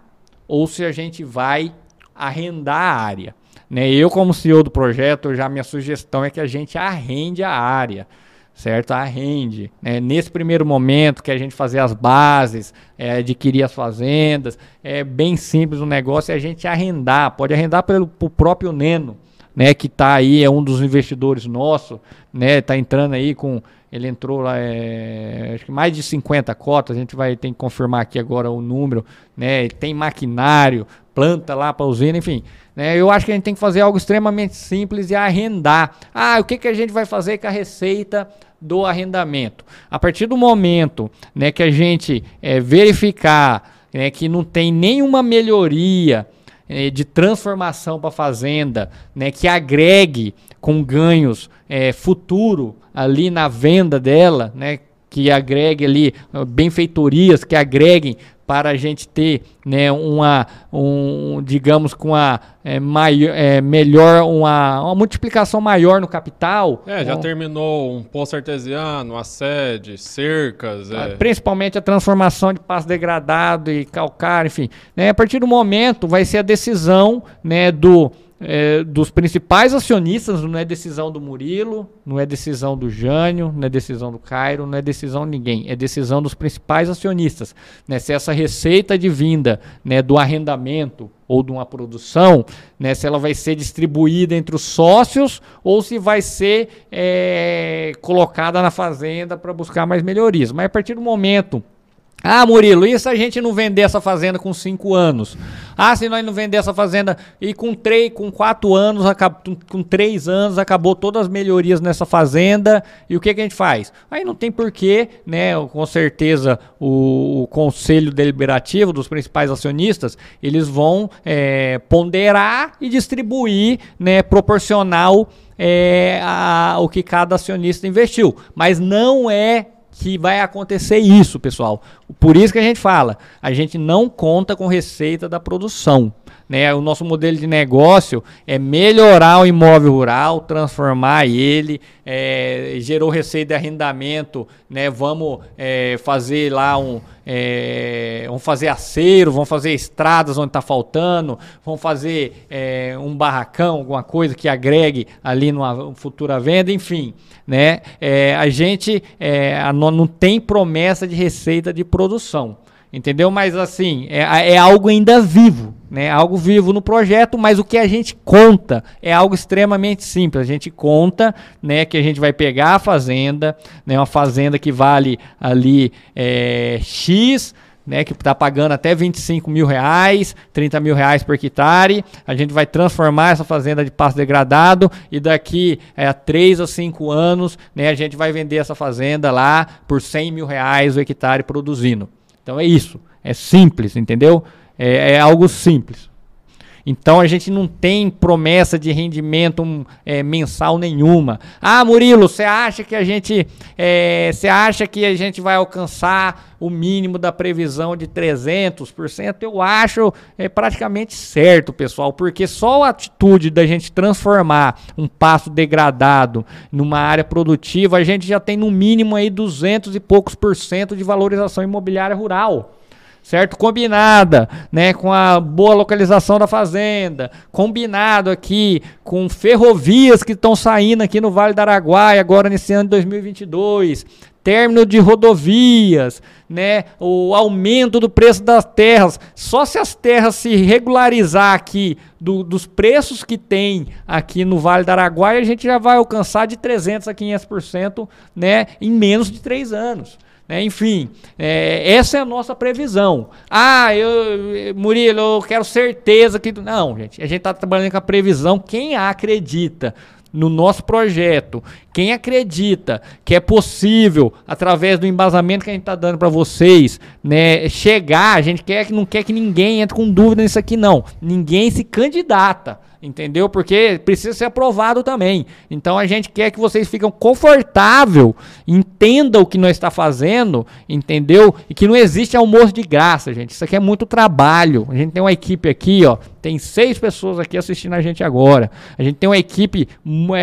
ou se a gente vai arrendar a área. Né? Eu, como CEO do projeto, já minha sugestão é que a gente arrende a área, certo? Arrende. Né? Nesse primeiro momento que a gente fazer as bases, é, adquirir as fazendas, é bem simples o negócio, é a gente arrendar. Pode arrendar pelo pro próprio Neno, né, que está aí, é um dos investidores nosso, né, está entrando aí com, ele entrou lá, é, acho que mais de 50 cotas, a gente vai ter que confirmar aqui agora o número, né, tem maquinário, planta lá para usina, enfim, né, eu acho que a gente tem que fazer algo extremamente simples e arrendar. Ah, o que, que a gente vai fazer com a receita do arrendamento? A partir do momento né, que a gente é, verificar né, que não tem nenhuma melhoria é, de transformação para a fazenda, né, que agregue com ganhos é, futuro ali na venda dela, né, que agregue ali benfeitorias que agreguem para a gente ter né, uma, um, digamos, com a é, maior, é, melhor, uma, uma multiplicação maior no capital. É, já terminou um poço artesiano, a sede, cercas. É. Principalmente a transformação de passo degradado e calcário, enfim. Né, a partir do momento vai ser a decisão né, do é, dos principais acionistas, não é decisão do Murilo, não é decisão do Jânio, não é decisão do Cairo, não é decisão de ninguém, é decisão dos principais acionistas. Né? Se essa receita de vinda né, do arrendamento ou de uma produção, né, se ela vai ser distribuída entre os sócios ou se vai ser é, colocada na fazenda para buscar mais melhorias. Mas a partir do momento ah, Murilo, e se a gente não vender essa fazenda com cinco anos? Ah, se nós não vender essa fazenda e com três, com quatro anos, com três anos, acabou todas as melhorias nessa fazenda, e o que, que a gente faz? Aí não tem porquê, né? Com certeza o, o conselho deliberativo dos principais acionistas, eles vão é, ponderar e distribuir, né, proporcional é, a, o que cada acionista investiu. Mas não é que vai acontecer isso, pessoal. Por isso que a gente fala, a gente não conta com receita da produção. Né? O nosso modelo de negócio é melhorar o imóvel rural, transformar ele, é, gerou receita de arrendamento, né? vamos é, fazer lá um. É, vamos fazer acero, vamos fazer estradas onde está faltando, vamos fazer é, um barracão, alguma coisa que agregue ali numa futura venda, enfim né? É, a gente é, não tem promessa de receita de produção, entendeu? Mas assim, é, é algo ainda vivo, né? Algo vivo no projeto, mas o que a gente conta é algo extremamente simples. A gente conta, né, que a gente vai pegar a fazenda, né, uma fazenda que vale ali é, X né, que está pagando até 25 mil reais, 30 mil reais por hectare. A gente vai transformar essa fazenda de pasto degradado e daqui é, a 3 a 5 anos né, a gente vai vender essa fazenda lá por 100 mil reais o hectare produzindo. Então é isso, é simples, entendeu? é, é algo simples. Então a gente não tem promessa de rendimento um, é, mensal nenhuma. Ah, Murilo, você acha que a gente, você é, acha que a gente vai alcançar o mínimo da previsão de 300%? Eu acho é, praticamente certo, pessoal, porque só a atitude da gente transformar um passo degradado numa área produtiva, a gente já tem no mínimo aí 200 e poucos por cento de valorização imobiliária rural certo? Combinada, né, com a boa localização da fazenda, combinado aqui com ferrovias que estão saindo aqui no Vale do Araguaia agora nesse ano de 2022, término de rodovias, né, o aumento do preço das terras. Só se as terras se regularizar aqui do, dos preços que tem aqui no Vale do Araguaia, a gente já vai alcançar de 300 a 500%, né, em menos de três anos. Né? Enfim, é, essa é a nossa previsão. Ah, eu, Murilo, eu quero certeza que. Não, gente, a gente está trabalhando com a previsão. Quem acredita no nosso projeto, quem acredita que é possível, através do embasamento que a gente está dando para vocês, né, chegar, a gente quer, não quer que ninguém entre com dúvida nisso aqui, não. Ninguém se candidata entendeu? Porque precisa ser aprovado também. Então a gente quer que vocês fiquem confortável, entendam o que nós está fazendo, entendeu? E que não existe almoço de graça, gente. Isso aqui é muito trabalho. A gente tem uma equipe aqui, ó, tem seis pessoas aqui assistindo a gente agora. A gente tem uma equipe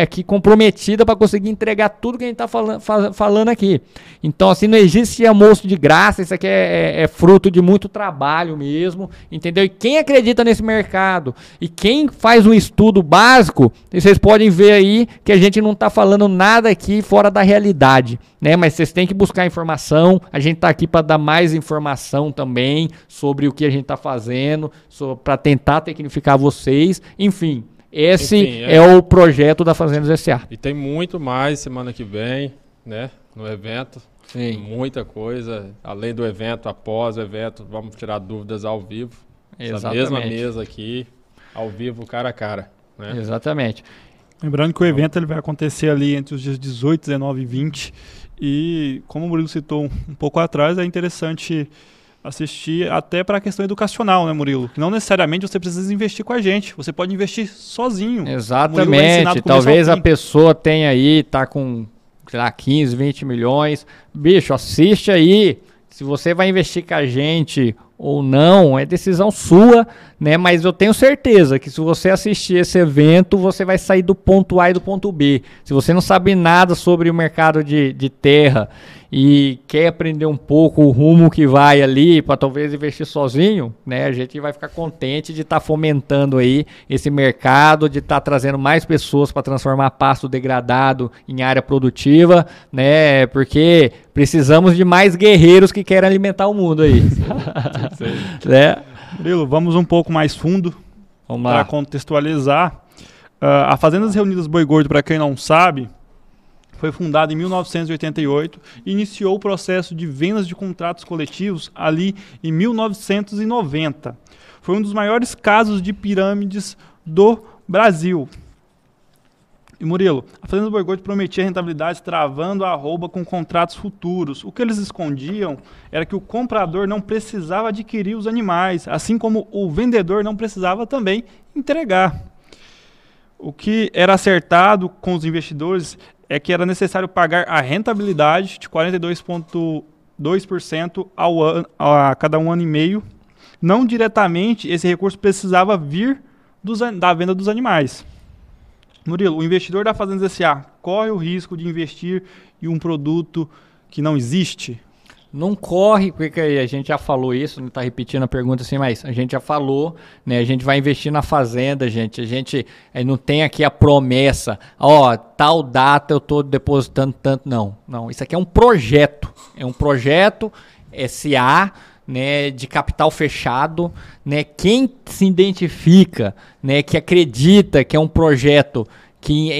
aqui comprometida para conseguir entregar tudo que a gente está falando, falando aqui. Então, assim, não existe almoço de graça. Isso aqui é, é, é fruto de muito trabalho mesmo, entendeu? E quem acredita nesse mercado e quem faz um estudo básico, vocês podem ver aí que a gente não está falando nada aqui fora da realidade, né? Mas vocês têm que buscar informação. A gente está aqui para dar mais informação também sobre o que a gente está fazendo, para tentar tecnificar vocês. Enfim, esse Enfim, é... é... o projeto da Fazendas SA. E tem muito mais semana que vem, né? No evento. Sim. Muita coisa. Além do evento, após o evento, vamos tirar dúvidas ao vivo. Exatamente. Essa mesma mesa aqui, ao vivo, cara a cara. Né? Exatamente. Lembrando que o evento ele vai acontecer ali entre os dias 18, 19 e 20. E, como o Murilo citou um pouco atrás, é interessante assistir até para a questão educacional, né, Murilo? Que não necessariamente você precisa investir com a gente, você pode investir sozinho. Exatamente. Talvez a pessoa tenha aí, tá com, sei lá, 15, 20 milhões. Bicho, assiste aí. Se você vai investir com a gente ou não, é decisão sua, né? Mas eu tenho certeza que se você assistir esse evento, você vai sair do ponto A e do ponto B. Se você não sabe nada sobre o mercado de, de terra e quer aprender um pouco o rumo que vai ali para talvez investir sozinho, né? A gente vai ficar contente de estar tá fomentando aí esse mercado, de estar tá trazendo mais pessoas para transformar pasto degradado em área produtiva, né? Porque precisamos de mais guerreiros que querem alimentar o mundo aí. né? Murilo, vamos um pouco mais fundo para contextualizar. Uh, a Fazendas Reunidas Boi Gordo, para quem não sabe, foi fundada em 1988 e iniciou o processo de vendas de contratos coletivos ali em 1990. Foi um dos maiores casos de pirâmides do Brasil. E Murilo, a Fazenda Boigote prometia rentabilidade travando a arroba com contratos futuros. O que eles escondiam era que o comprador não precisava adquirir os animais, assim como o vendedor não precisava também entregar. O que era acertado com os investidores é que era necessário pagar a rentabilidade de 42,2% ao ano, a cada um ano e meio. Não diretamente, esse recurso precisava vir dos, da venda dos animais. Murilo, o investidor da Fazenda SA corre o risco de investir em um produto que não existe? Não corre, porque a gente já falou isso, não está repetindo a pergunta assim, mas a gente já falou, né? A gente vai investir na fazenda, gente. A gente é, não tem aqui a promessa, ó, tal data eu estou depositando tanto. Não, não. Isso aqui é um projeto. É um projeto SA, né, de capital fechado, né? Quem se identifica, né, que acredita que é um projeto que é,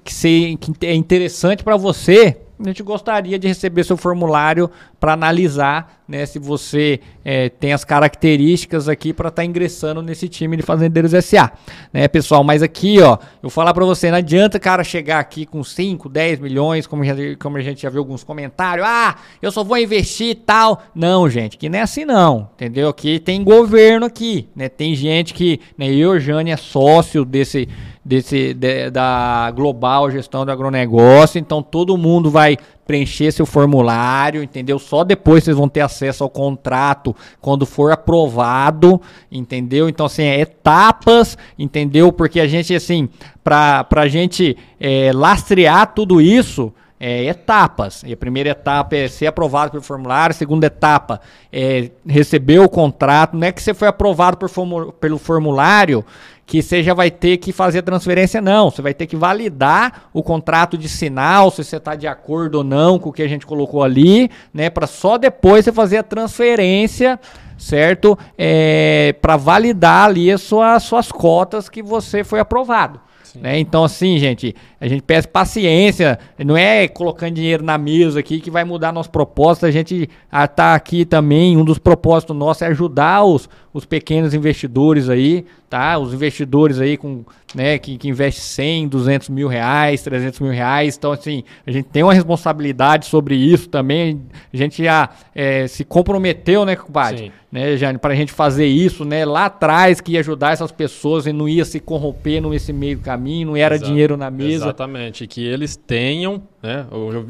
que, se, que é interessante para você, a gente gostaria de receber seu formulário para analisar né, se você é, tem as características aqui para estar tá ingressando nesse time de Fazendeiros SA. Né, pessoal? Mas aqui, ó, eu vou falar para você, não adianta cara chegar aqui com 5, 10 milhões, como, já, como a gente já viu alguns comentários, ah, eu só vou investir e tal. Não, gente, que não é assim não, entendeu? Aqui tem governo aqui, né? Tem gente que, né, eu, Jane, é sócio desse desse, de, da Global Gestão do Agronegócio. Então todo mundo vai preencher seu formulário, entendeu? Só depois vocês vão ter acesso ao contrato quando for aprovado, entendeu? Então, assim, é etapas, entendeu? Porque a gente, assim, para a gente é, lastrear tudo isso, é, etapas. E a primeira etapa é ser aprovado pelo formulário, a segunda etapa é receber o contrato. Não é que você foi aprovado por, pelo formulário que você já vai ter que fazer a transferência, não. Você vai ter que validar o contrato de sinal, se você está de acordo ou não com o que a gente colocou ali, né? Para só depois você fazer a transferência, certo? É, para validar ali as suas cotas que você foi aprovado. Né? Então, assim, gente, a gente peça paciência, não é colocando dinheiro na mesa aqui que vai mudar nosso propósito. A gente está aqui também, um dos propósitos nossos é ajudar os, os pequenos investidores aí, tá? Os investidores aí com, né, que, que investem 100, 200 mil reais, 300 mil reais. Então, assim, a gente tem uma responsabilidade sobre isso também. A gente já é, se comprometeu, né? Sim. Né, Jane, para a gente fazer isso, né, lá atrás que ia ajudar essas pessoas e não ia se corromper nesse meio caminho, não era Exato. dinheiro na mesa. Exatamente, que eles tenham, né,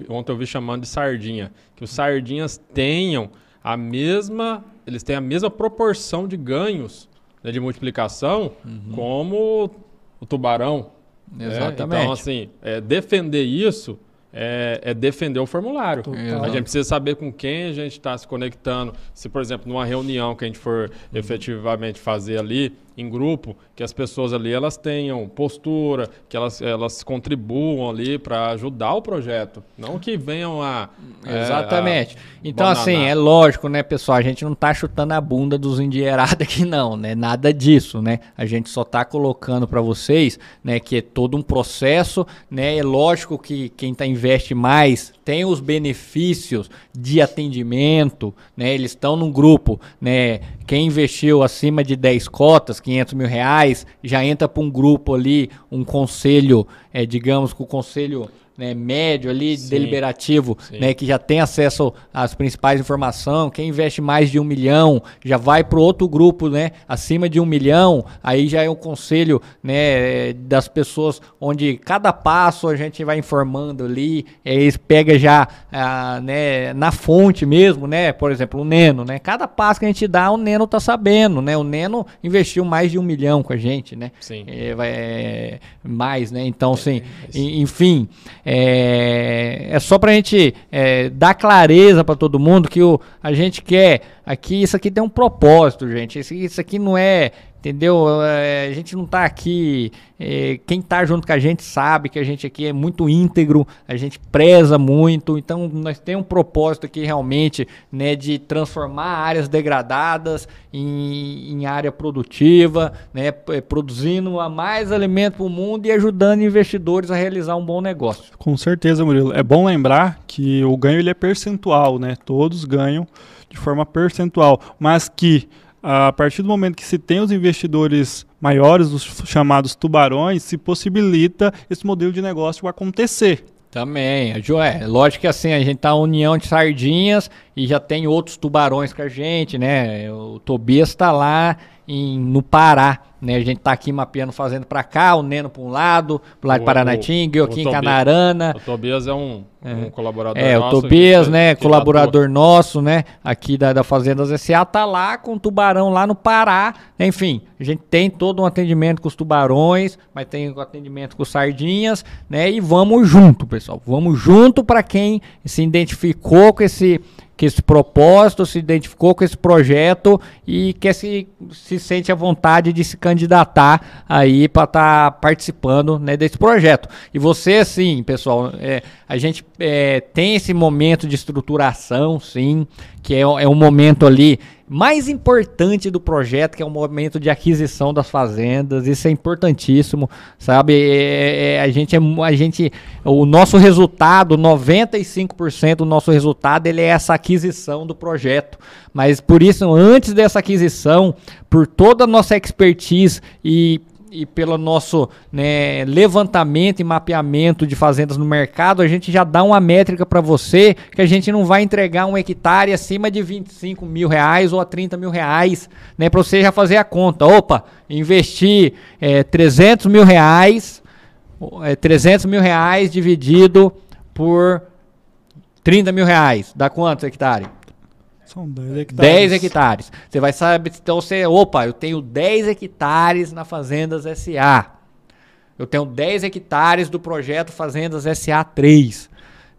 ontem eu vi chamando de sardinha, que os sardinhas tenham a mesma, eles têm a mesma proporção de ganhos né, de multiplicação uhum. como o tubarão. Né? Exatamente. Então, assim, é, defender isso é, é, defender o formulário. A gente precisa saber com quem a gente está se conectando. Se, por exemplo, numa reunião que a gente for uhum. efetivamente fazer ali, em grupo, que as pessoas ali elas tenham postura, que elas, elas contribuam ali para ajudar o projeto, não que venham a é, exatamente. A então assim é lógico, né, pessoal, a gente não está chutando a bunda dos endinheirados aqui não, né, nada disso, né? A gente só está colocando para vocês, né, que é todo um processo, né? É lógico que quem tá investe mais tem os benefícios de atendimento, né? Eles estão num grupo, né? Quem investiu acima de 10 cotas, 500 mil reais, já entra para um grupo ali, um conselho, é, digamos que o conselho né, médio ali, sim, deliberativo, sim. Né, que já tem acesso às principais informações. Quem investe mais de um milhão já vai para outro grupo, né, acima de um milhão. Aí já é o conselho né, das pessoas onde cada passo a gente vai informando ali. Eles pega já ah, né, na fonte mesmo, né? Por exemplo, o Neno, né? Cada passo que a gente dá, o Neno tá sabendo, né? O Neno investiu mais de um milhão com a gente, né? Sim. É, é, mais, né? Então, sim, é, enfim. É, é só para a gente é, dar clareza para todo mundo que o, a gente quer aqui, isso aqui tem um propósito, gente. Isso, isso aqui não é entendeu? É, a gente não está aqui. É, quem está junto com a gente sabe que a gente aqui é muito íntegro, a gente preza muito. Então, nós temos um propósito aqui realmente né, de transformar áreas degradadas em, em área produtiva, né, produzindo mais alimento para o mundo e ajudando investidores a realizar um bom negócio. Com certeza, Murilo. É bom lembrar que o ganho ele é percentual, né? Todos ganham de forma percentual, mas que a partir do momento que se tem os investidores maiores, os chamados tubarões, se possibilita esse modelo de negócio acontecer. Também, Joé, lógico que assim, a gente tá união de sardinhas e já tem outros tubarões com a gente, né? O Tobias está lá em, no Pará, né? A gente está aqui mapeando, fazendo para cá, o Neno para um lado, pro lado de Paranatinga, eu aqui em Canarana. O Tobias é um, é. um colaborador é, nosso. É, o Tobias, né, colaborador nosso, né, aqui da, da Fazendas SA, tá lá com o tubarão lá no Pará. Enfim, a gente tem todo um atendimento com os tubarões, mas tem um atendimento com os sardinhas, né? E vamos junto, pessoal. Vamos junto para quem se identificou com esse que esse propósito, se identificou com esse projeto e que se, se sente à vontade de se candidatar aí para estar tá participando né, desse projeto. E você, sim, pessoal, é, a gente é, tem esse momento de estruturação, sim, que é, é um momento ali mais importante do projeto, que é o momento de aquisição das fazendas. Isso é importantíssimo, sabe? É, é, é a gente é a gente o nosso resultado, 95% do nosso resultado, ele é essa aquisição do projeto. Mas por isso, antes dessa aquisição, por toda a nossa expertise e e pelo nosso né, levantamento e mapeamento de fazendas no mercado, a gente já dá uma métrica para você que a gente não vai entregar um hectare acima de 25 mil reais ou a 30 mil reais, né, para você já fazer a conta. Opa, investir é, 300 mil reais, é, 300 mil reais dividido por 30 mil reais, dá quantos hectares? São 10 hectares. 10 hectares. Você vai saber, então você, opa, eu tenho 10 hectares na Fazendas SA. Eu tenho 10 hectares do projeto Fazendas SA 3.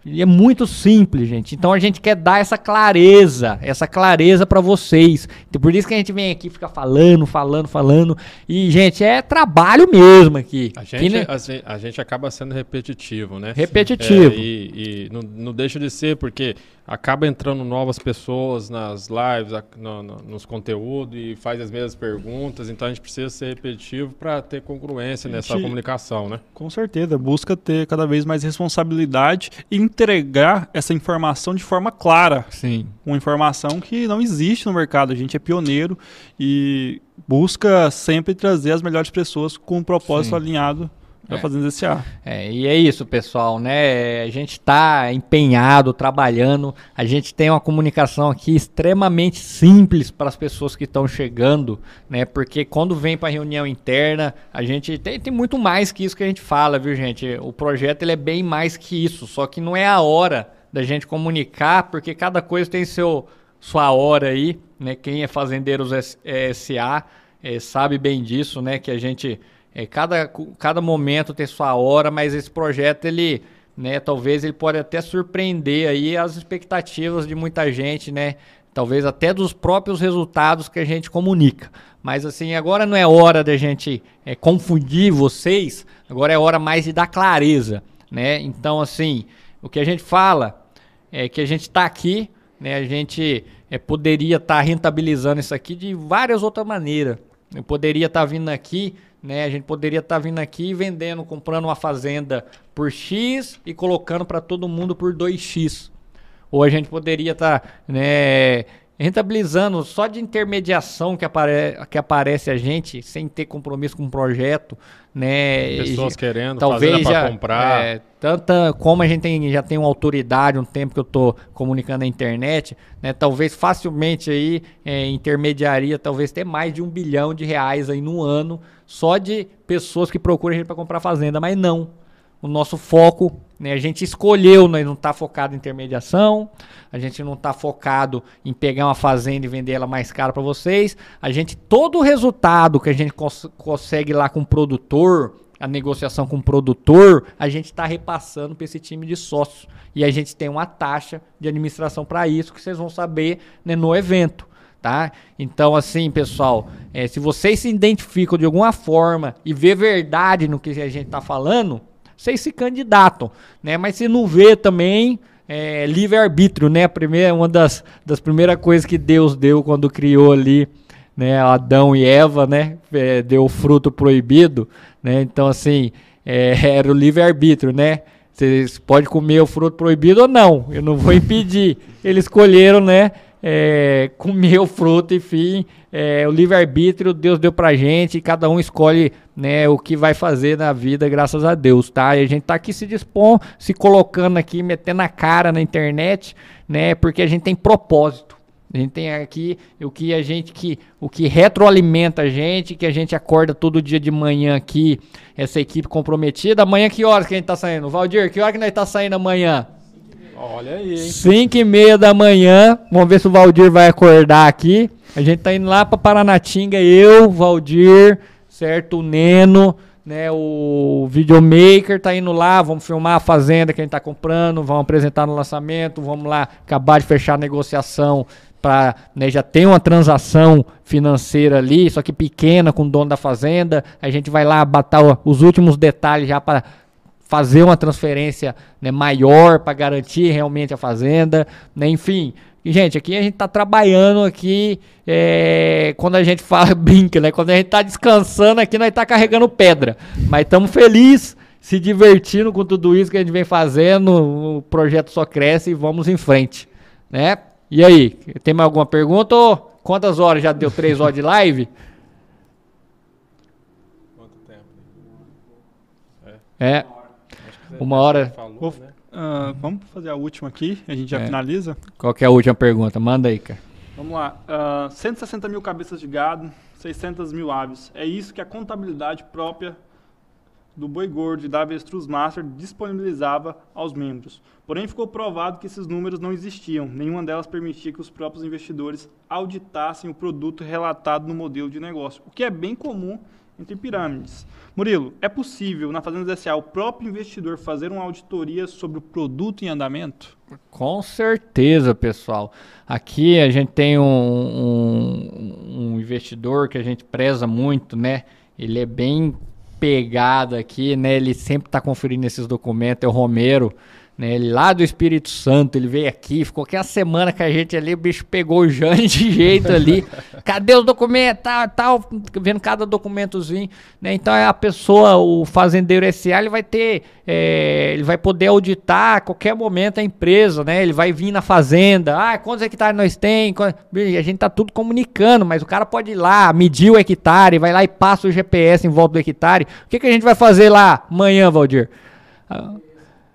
E é muito simples, gente. Então a gente quer dar essa clareza, essa clareza para vocês. Então, por isso que a gente vem aqui ficar falando, falando, falando. E, gente, é trabalho mesmo aqui. A gente, a, a, gente acaba sendo repetitivo, né? Repetitivo. É, e, e não, não deixa de ser, porque acaba entrando novas pessoas nas lives, no, no, nos conteúdos e faz as mesmas perguntas, então a gente precisa ser repetitivo para ter congruência nessa comunicação, né? Com certeza, busca ter cada vez mais responsabilidade e entregar essa informação de forma clara. Sim. Uma informação que não existe no mercado, a gente é pioneiro e busca sempre trazer as melhores pessoas com um propósito Sim. alinhado Tá é. ar. É, e é isso, pessoal, né? A gente está empenhado, trabalhando. A gente tem uma comunicação aqui extremamente simples para as pessoas que estão chegando, né? Porque quando vem para reunião interna, a gente tem, tem muito mais que isso que a gente fala, viu, gente? O projeto ele é bem mais que isso, só que não é a hora da gente comunicar, porque cada coisa tem seu sua hora aí, né? Quem é fazendeiros SA é, sabe bem disso, né? Que a gente é, cada, cada momento tem sua hora, mas esse projeto ele, né, talvez ele pode até surpreender aí as expectativas de muita gente, né? talvez até dos próprios resultados que a gente comunica. Mas assim, agora não é hora da gente é, confundir vocês, agora é hora mais de dar clareza, né? Então, assim, o que a gente fala é que a gente está aqui, né? A gente é, poderia estar tá rentabilizando isso aqui de várias outras maneiras. Eu poderia estar tá vindo aqui, né? A gente poderia estar tá vindo aqui vendendo, comprando uma fazenda por X e colocando para todo mundo por 2X. Ou a gente poderia estar, tá, né? Rentabilizando só de intermediação que, apare que aparece a gente, sem ter compromisso com o projeto, né? Pessoas querendo, talvez já comprar. É, tanta como a gente tem, já tem uma autoridade, um tempo que eu estou comunicando na internet, né? Talvez facilmente aí é, intermediaria, talvez ter mais de um bilhão de reais aí no ano só de pessoas que procuram a gente para comprar fazenda, mas não o nosso foco, né? A gente escolheu, nós não está focado em intermediação, a gente não está focado em pegar uma fazenda e vender ela mais cara para vocês. A gente todo o resultado que a gente cons consegue lá com o produtor, a negociação com o produtor, a gente está repassando para esse time de sócios. E a gente tem uma taxa de administração para isso que vocês vão saber né, no evento. Tá? Então, assim, pessoal, é, se vocês se identificam de alguma forma e vê verdade no que a gente está falando, vocês se candidatam, né? Mas se não vê também, é, livre-arbítrio, né? Primeira, uma das, das primeiras coisas que Deus deu quando criou ali, né? Adão e Eva, né? É, deu o fruto proibido, né? Então, assim, é, era o livre-arbítrio, né? Vocês podem comer o fruto proibido ou não, eu não vou impedir. Eles escolheram, né? É, comer o fruto, enfim, é, o livre-arbítrio Deus deu pra gente e cada um escolhe né, o que vai fazer na vida, graças a Deus, tá? E a gente tá aqui se dispõe, se colocando aqui, metendo a cara na internet, né? Porque a gente tem propósito. A gente tem aqui o que a gente que o que retroalimenta a gente, que a gente acorda todo dia de manhã aqui, essa equipe comprometida. Amanhã que horas que a gente tá saindo? Valdir, que hora que nós tá saindo amanhã? Olha aí, hein? 5 e meia da manhã. Vamos ver se o Valdir vai acordar aqui. A gente tá indo lá pra Paranatinga, eu, Valdir, certo? O Neno, né? O videomaker tá indo lá, vamos filmar a fazenda que a gente tá comprando, vamos apresentar no lançamento, vamos lá acabar de fechar a negociação para né, já tem uma transação financeira ali, só que pequena com o dono da fazenda. A gente vai lá batar os últimos detalhes já para fazer uma transferência né, maior para garantir realmente a fazenda, né, enfim. Gente, aqui a gente está trabalhando aqui, é, quando a gente fala, brinca, né? Quando a gente está descansando aqui, nós está carregando pedra. Mas estamos felizes, se divertindo com tudo isso que a gente vem fazendo. O projeto só cresce e vamos em frente, né? E aí, tem mais alguma pergunta? quantas horas já deu? Três horas de live? Quanto tempo? É. é. Uma hora. Falou, né? Uh, vamos fazer a última aqui, a gente já é. finaliza. Qual que é a última pergunta? Manda aí, cara. Vamos lá. Uh, ah, 160 mil cabeças de gado, 600 mil aves. É isso que a contabilidade própria do Boi Gordo e da Avestruz Master disponibilizava aos membros. Porém, ficou provado que esses números não existiam. Nenhuma delas permitia que os próprios investidores auditassem o produto relatado no modelo de negócio, o que é bem comum entre pirâmides. Murilo, é possível na Fazenda SA o próprio investidor fazer uma auditoria sobre o produto em andamento? Com certeza, pessoal. Aqui a gente tem um, um, um investidor que a gente preza muito, né? Ele é bem pegado aqui, né? Ele sempre está conferindo esses documentos, é o Romero. Né, ele lá do Espírito Santo, ele veio aqui, ficou aqui a semana com a gente ali, o bicho pegou o Jane de jeito ali. Cadê os documentos? Tal, tal, vendo cada documentozinho. Né? Então é a pessoa, o fazendeiro SA, ele vai ter, é, ele vai poder auditar a qualquer momento a empresa, né? Ele vai vir na fazenda, ah, quantos hectares nós tem? A gente tá tudo comunicando, mas o cara pode ir lá, medir o hectare, vai lá e passa o GPS em volta do hectare. O que, que a gente vai fazer lá amanhã, Valdir?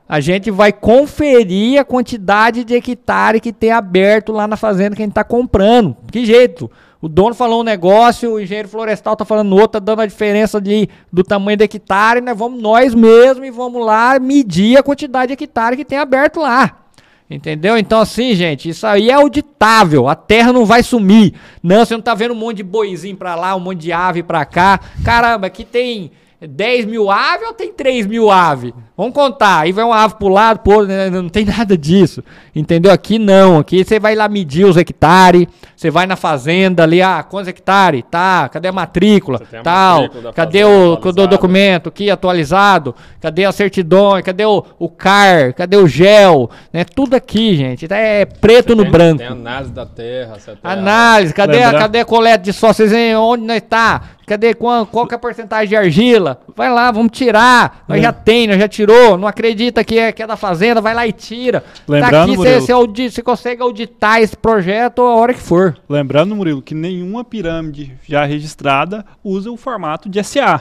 A gente vai conferir a quantidade de hectare que tem aberto lá na fazenda que a gente está comprando. Que jeito? O dono falou um negócio, o engenheiro florestal está falando outro, tá dando a diferença de, do tamanho do hectare, né? Vamos nós mesmos e vamos lá medir a quantidade de hectare que tem aberto lá. Entendeu? Então, assim, gente, isso aí é auditável. A terra não vai sumir. Não, você não tá vendo um monte de boizinho pra lá, um monte de ave pra cá. Caramba, aqui tem 10 mil aves ou tem 3 mil aves? Vamos contar. Aí vai uma ave pro lado, pô, né, não tem nada disso. Entendeu? Aqui não. Aqui você vai lá medir os hectares. Você vai na fazenda ali, ah, quantos hectares? Tá, cadê a matrícula? A Tal. Matrícula cadê o, o documento aqui atualizado? Cadê a certidão? Cadê o, o CAR? Cadê o GEL? Né? Tudo aqui, gente. É preto no tem, branco. Tem análise da terra. terra análise. Cadê, a, cadê a coleta de sócio? Onde nós tá? Cadê qual, qual que é a porcentagem de argila? Vai lá, vamos tirar. Nós é. já tem, nós já tirou. Não acredita que é, que é da fazenda, vai lá e tira. Lembrando, tá aqui, você consegue auditar esse projeto a hora que for. Lembrando, Murilo, que nenhuma pirâmide já registrada usa o formato de SA.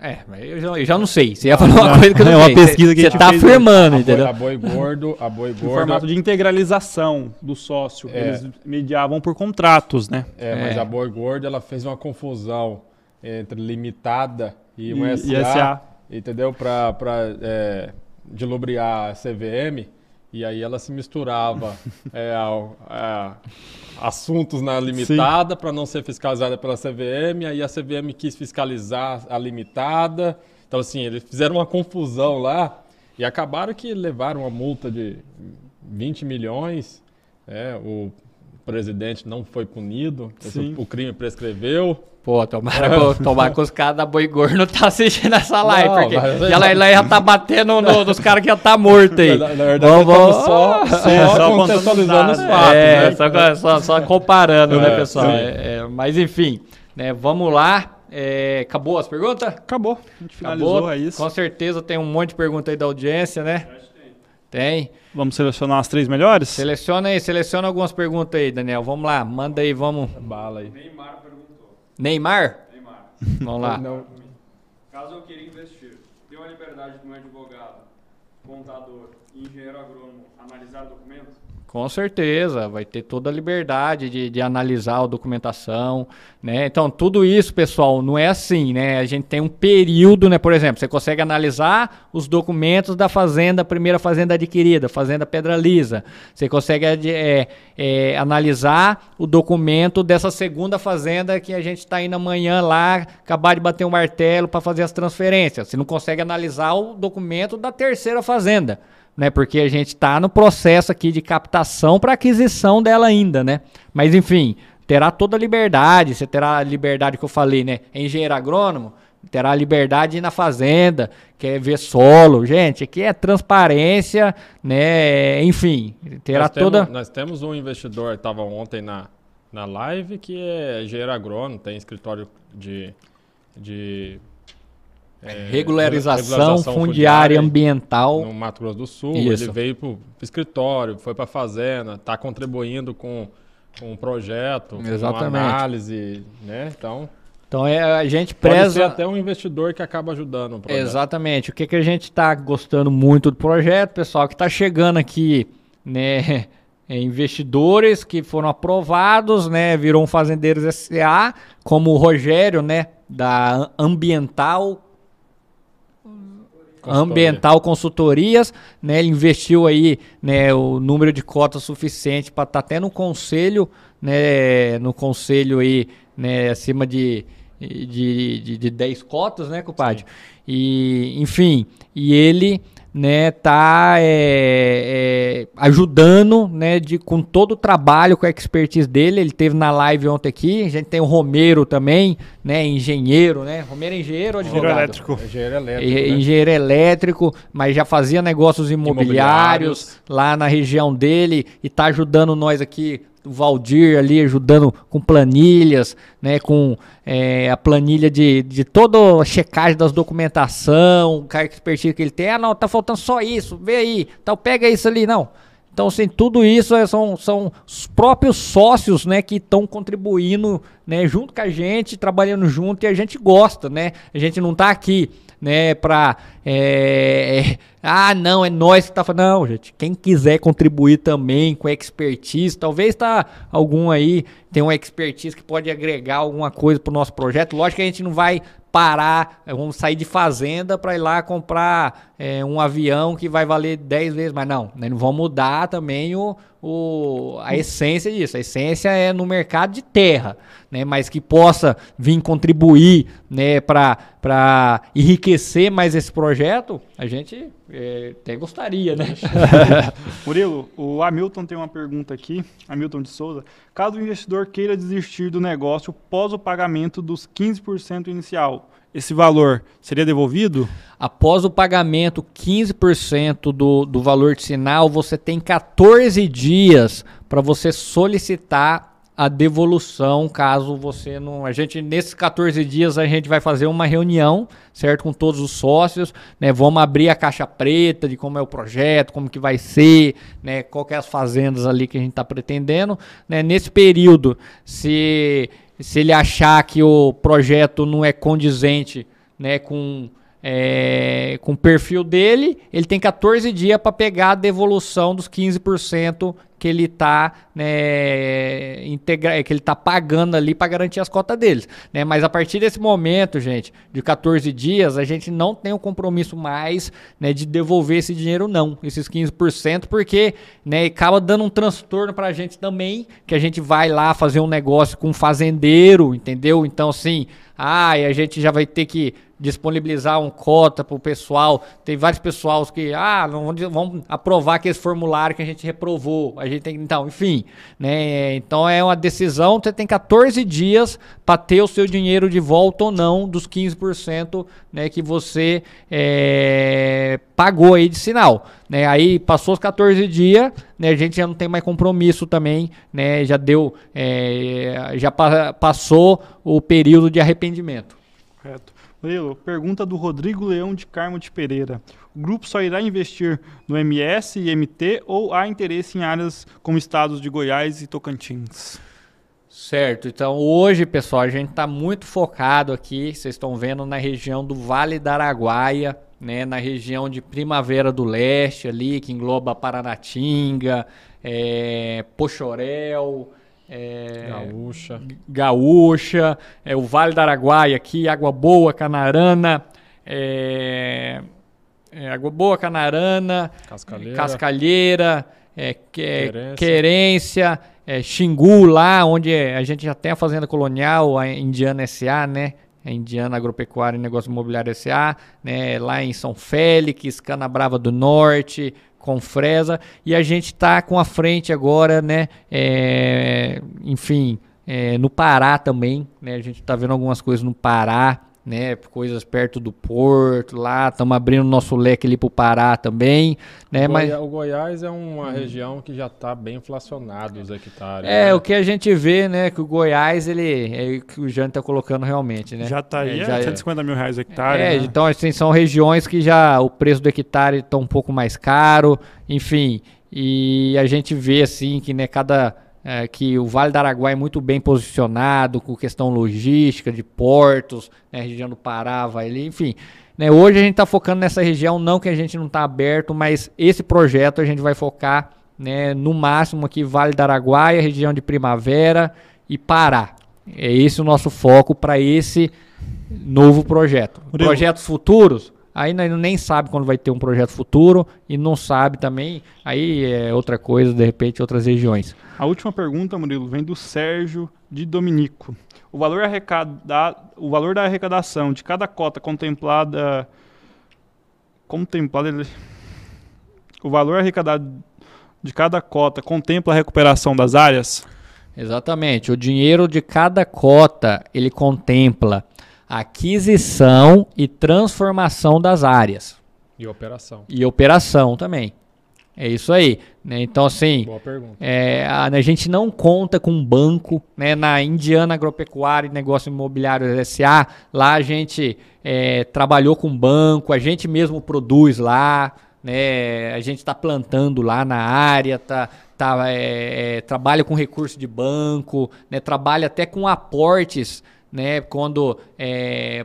É, eu já, eu já não sei. Você ia falar uma coisa que eu não É uma pesquisa que você está afirmando, entendeu? A boi gordo, a boi gordo. O formato de integralização do sócio. É. Eles mediavam por contratos, né? É, é, mas a boi gordo ela fez uma confusão entre limitada e, e um SA, e SA. entendeu? Para é, dilubriar a CVM. E aí ela se misturava é, a, a, assuntos na limitada para não ser fiscalizada pela CVM, aí a CVM quis fiscalizar a limitada. Então, assim, eles fizeram uma confusão lá e acabaram que levaram uma multa de 20 milhões. É, o presidente não foi punido, o crime prescreveu. Pô, tomara, tomara que os caras da Boi Gordo não tá assistindo essa live, não, porque ela, ela já tá batendo no, nos caras que já tá morto aí. Na, na verdade, vamos, vamos só, só, é, só contextualizando os fatos. É, né? só, só, comparando, né, é, né, pessoal? É, é, mas enfim, né, vamos lá. É, acabou as perguntas? Acabou. A gente finalizou, acabou. é isso. Com certeza tem um monte de pergunta aí da audiência, né? Tem. Vamos selecionar as três melhores? Seleciona aí, seleciona algumas perguntas aí, Daniel. Vamos lá, manda aí, vamos. Bala aí. Neymar Neymar? Neymar. Vamos lá. Não. Caso eu queira investir, deu a liberdade do meu advogado, contador e engenheiro agrônomo analisar documentos? Com certeza, vai ter toda a liberdade de, de analisar a documentação, né? Então, tudo isso, pessoal, não é assim, né? A gente tem um período, né? Por exemplo, você consegue analisar os documentos da fazenda, primeira fazenda adquirida, fazenda Pedra Lisa. Você consegue é, é, analisar o documento dessa segunda fazenda que a gente está indo amanhã lá, acabar de bater um martelo para fazer as transferências. Você não consegue analisar o documento da terceira fazenda né? Porque a gente está no processo aqui de captação para aquisição dela ainda, né? Mas enfim, terá toda a liberdade, você terá a liberdade que eu falei, né? É engenheiro agrônomo, terá a liberdade na fazenda, quer ver solo. Gente, aqui é transparência, né? Enfim, terá nós toda. Temos, nós temos um investidor, estava ontem na, na live, que é engenheiro agrônomo, tem escritório de, de é, regularização, regularização fundiária, ambiental. No Mato Grosso do Sul. Isso. Ele veio para o escritório, foi para a fazenda, está contribuindo com, com um projeto, Exatamente. com análise, né? Então. Então é, a gente preza. Pode ser até um investidor que acaba ajudando o projeto. Exatamente. O que, que a gente está gostando muito do projeto, pessoal, que está chegando aqui, né? É, investidores que foram aprovados, né? Virou um Fazendeiros SA, como o Rogério, né? Da Ambiental Ambiental Consultorias, né? Ele investiu aí, né, o número de cotas suficiente para estar tá até no conselho, né, no conselho aí, né, acima de de, de, de 10 cotas, né, compadre? E, enfim, e ele né, tá é, é, ajudando, né, de, com todo o trabalho, com a expertise dele. Ele teve na live ontem aqui. A gente tem o Romero também, né, engenheiro, né? Romero é engenheiro ou advogado? Engenheiro elétrico. Engenheiro elétrico, né? engenheiro elétrico, mas já fazia negócios imobiliários, imobiliários, lá na região dele e tá ajudando nós aqui o Valdir ali ajudando com planilhas, né, com é, a planilha de, de toda a checagem das documentação, o cara expertise que ele tem, ah não, tá faltando só isso, vê aí, então pega isso ali, não. Então, assim, tudo isso é, são, são os próprios sócios, né, que estão contribuindo, né, junto com a gente, trabalhando junto e a gente gosta, né? A gente não tá aqui né, para é, é, ah, não, é nós que tá falando. Não, gente, quem quiser contribuir também com expertise, talvez tá algum aí tem uma expertise que pode agregar alguma coisa para o nosso projeto. Lógico que a gente não vai parar, vamos sair de fazenda para ir lá comprar é, um avião que vai valer 10 vezes, mas não, né, não vamos mudar também o, o, a essência disso. A essência é no mercado de terra, né? Mas que possa vir contribuir, né? Para enriquecer mais esse projeto, a gente é, até gostaria, né? Murilo, o Hamilton tem uma pergunta aqui, Hamilton de Souza. Caso o investidor queira desistir do negócio pós o pagamento dos 15% inicial, esse valor seria devolvido? Após o pagamento 15% do, do valor de sinal, você tem 14 dias para você solicitar a devolução, caso você não. A gente, nesses 14 dias, a gente vai fazer uma reunião, certo? Com todos os sócios, né? Vamos abrir a caixa preta de como é o projeto, como que vai ser, né? Qual que é as fazendas ali que a gente está pretendendo. Né? Nesse período, se se ele achar que o projeto não é condizente né, com, é, com o perfil dele, ele tem 14 dias para pegar a devolução dos 15% que ele está né, integra que ele tá pagando ali para garantir as cotas deles. Né? Mas a partir desse momento, gente, de 14 dias, a gente não tem o compromisso mais né, de devolver esse dinheiro, não, esses 15%, porque né, acaba dando um transtorno para a gente também, que a gente vai lá fazer um negócio com um fazendeiro, entendeu? Então, assim, ah, e a gente já vai ter que disponibilizar um cota para o pessoal. Tem vários pessoal que, ah, não vamos aprovar aquele formulário que a gente reprovou. A gente tem, então, enfim, né? Então é uma decisão, você tem 14 dias para ter o seu dinheiro de volta ou não dos 15% né, que você é, pagou aí de sinal. Né? Aí passou os 14 dias, né, a gente já não tem mais compromisso também, né? Já deu, é, já pa passou o período de arrependimento. Correto. Pergunta do Rodrigo Leão de Carmo de Pereira. O grupo só irá investir no MS e MT ou há interesse em áreas como estados de Goiás e Tocantins? Certo, então hoje, pessoal, a gente está muito focado aqui, vocês estão vendo, na região do Vale da Araguaia, né, na região de Primavera do Leste ali, que engloba Paranatinga, é, Pochorel, é, Gaúcha. Gaúcha, é, o Vale do Araguaia aqui, Água Boa, Canarana, é, é, Água Boa, Canarana, Cascalheira, Cascalheira é, que- é, Querência, é, Xingu, lá onde a gente já tem a Fazenda Colonial, a Indiana SA, né? A Indiana Agropecuária e Negócio Imobiliário SA, né? lá em São Félix, Canabrava do Norte, Confresa, e a gente está com a frente agora, né? é, enfim, é, no Pará também, né? A gente está vendo algumas coisas no Pará, né? Coisas perto do porto, lá, estamos abrindo nosso leque ali pro Pará também, né? Mas Goiá- O Goiás é uma região que já está bem inflacionado os hectares. é né? o que a gente vê, né? Que o Goiás, ele é o que o Jânio tá colocando realmente, né? Já está aí, É, é, já é. 150 mil reais o hectare. É, né? então assim, são regiões que já o preço do hectare está um pouco mais caro, enfim, e a gente vê assim que né, cada é, que o Vale do Araguaia é muito bem posicionado com questão logística de portos, né, região do Pará, vai ali, enfim. né, hoje a gente está focando nessa região, não que a gente não está aberto, mas esse projeto a gente vai focar né, no máximo aqui Vale do Araguaia, região de Primavera e Pará. É esse o nosso foco para esse novo projeto. Murilo. Projetos futuros, aí nem sabe quando vai ter um projeto futuro e não sabe também, aí é outra coisa, de repente outras regiões. A última pergunta, Murilo, vem do Sérgio de Dominico. O valor, arrecada, o valor da arrecadação de cada cota contemplada. Contemplada. ele- O valor arrecadado de cada cota contempla a recuperação das áreas? Exatamente, o dinheiro de cada cota, ele contempla aquisição e transformação das áreas E operação. e operação também. É isso aí, né? Então assim, Boa pergunta. É, a, a gente não conta com banco, né? Na Indiana Agropecuária e Negócio Imobiliário SA, lá a gente é, trabalhou com banco, a gente mesmo produz lá, né? A gente está plantando lá na área, tá, tá, é, é, trabalha com recurso de banco, né? Trabalha até com aportes, né? Quando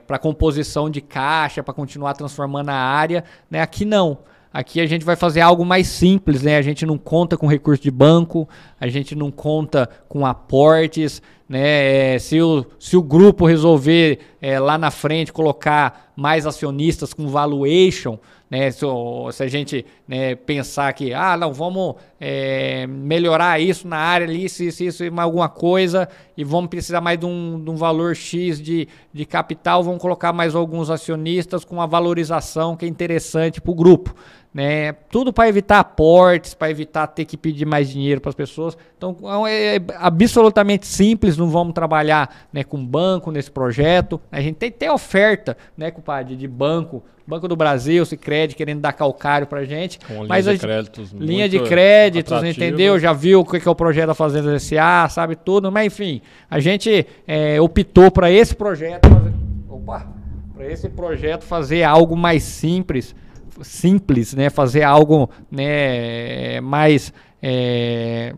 para composição de caixa, para continuar transformando a área, né? Aqui não. Aqui a gente vai fazer algo mais simples, né? A gente não conta com recurso de banco, a gente não conta com aportes, né? É, se, o, se o grupo resolver é, lá na frente colocar mais acionistas com valuation, né? Se, se a gente né, pensar que, ah, não, vamos é, melhorar isso na área ali, se isso, isso, alguma coisa, e vamos precisar mais de um, de um valor X de, de capital, vamos colocar mais alguns acionistas com uma valorização que é interessante para o grupo né? Tudo para evitar aportes, para evitar ter que pedir mais dinheiro para as pessoas. Então é, é absolutamente simples, não vamos trabalhar né, com banco nesse projeto. A gente tem até oferta, né, compadre, de banco, Banco do Brasil, Sicredi querendo dar calcário para gente. Com mas linha de créditos. Linha de créditos, entendeu? Já viu o que é o projeto da Fazenda SA, sabe tudo. Mas enfim, a gente é, optou para esse projeto. Fazer, opa! Para esse projeto fazer algo mais simples simples, né? Fazer algo né, mais é,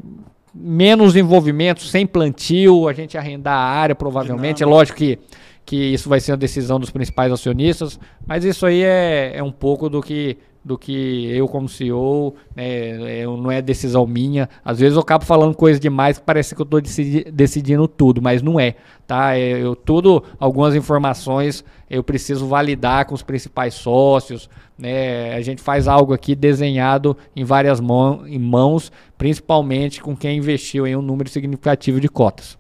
menos envolvimento, sem plantio, a gente arrendar a área provavelmente. É lógico que, que isso vai ser a decisão dos principais acionistas, mas isso aí é, é um pouco do que do que eu como CEO, né, eu, não é decisão minha. Às vezes eu acabo falando coisas demais que parece que eu estou decidi decidindo tudo, mas não é, tá? É, eu tudo, algumas informações eu preciso validar com os principais sócios, né? A gente faz algo aqui desenhado em várias mão, em mãos, principalmente com quem investiu em um número significativo de cotas.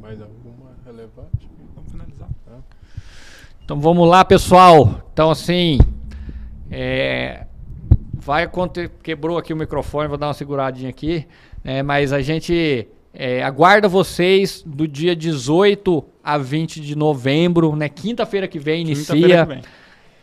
Mais alguma relevante? Vamos finalizar. Tá? Então vamos lá, pessoal. Então assim, é, vai acontecer. Quebrou aqui o microfone, vou dar uma seguradinha aqui. Né, mas a gente é, aguarda vocês do dia 18 a 20 de novembro, né? Quinta-feira que vem inicia.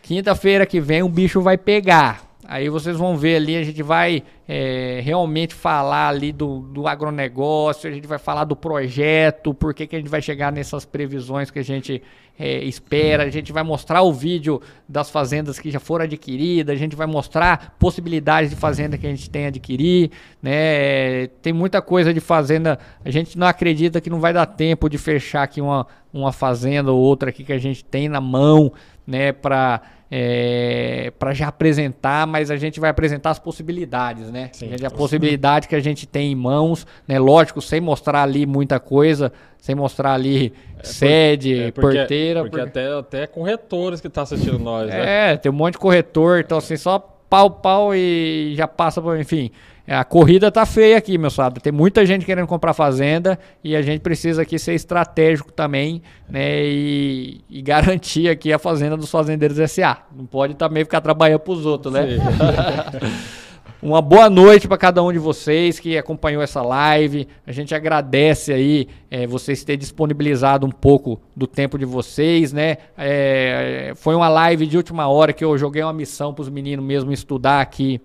Quinta-feira que, que vem o bicho vai pegar. Aí vocês vão ver ali, a gente vai é, realmente falar ali do, do agronegócio, a gente vai falar do projeto, por que, que a gente vai chegar nessas previsões que a gente é, espera, a gente vai mostrar o vídeo das fazendas que já foram adquiridas, a gente vai mostrar possibilidades de fazenda que a gente tem a adquirir, né? Tem muita coisa de fazenda, a gente não acredita que não vai dar tempo de fechar aqui uma, uma fazenda ou outra aqui que a gente tem na mão, né, para é, para já apresentar, mas a gente vai apresentar as possibilidades, né? Sim, a, a possibilidade que a gente tem em mãos, né? Lógico, sem mostrar ali muita coisa, sem mostrar ali é, sede, é porque, porteira. Porque, porque, até, até corretores que tá assistindo nós, né? É, tem um monte de corretor, então assim, só pau, pau e já passa, enfim. A corrida tá feia aqui, meu sabe. Tem muita gente querendo comprar fazenda e a gente precisa aqui ser estratégico também, né? E, e garantir aqui a fazenda dos fazendeiros SA. Não pode também ficar trabalhando para os outros, né? Uma boa noite para cada um de vocês que acompanhou essa live. A gente agradece aí é, vocês terem disponibilizado um pouco do tempo de vocês, né? É, foi uma live de última hora que eu joguei uma missão para os meninos mesmo estudar aqui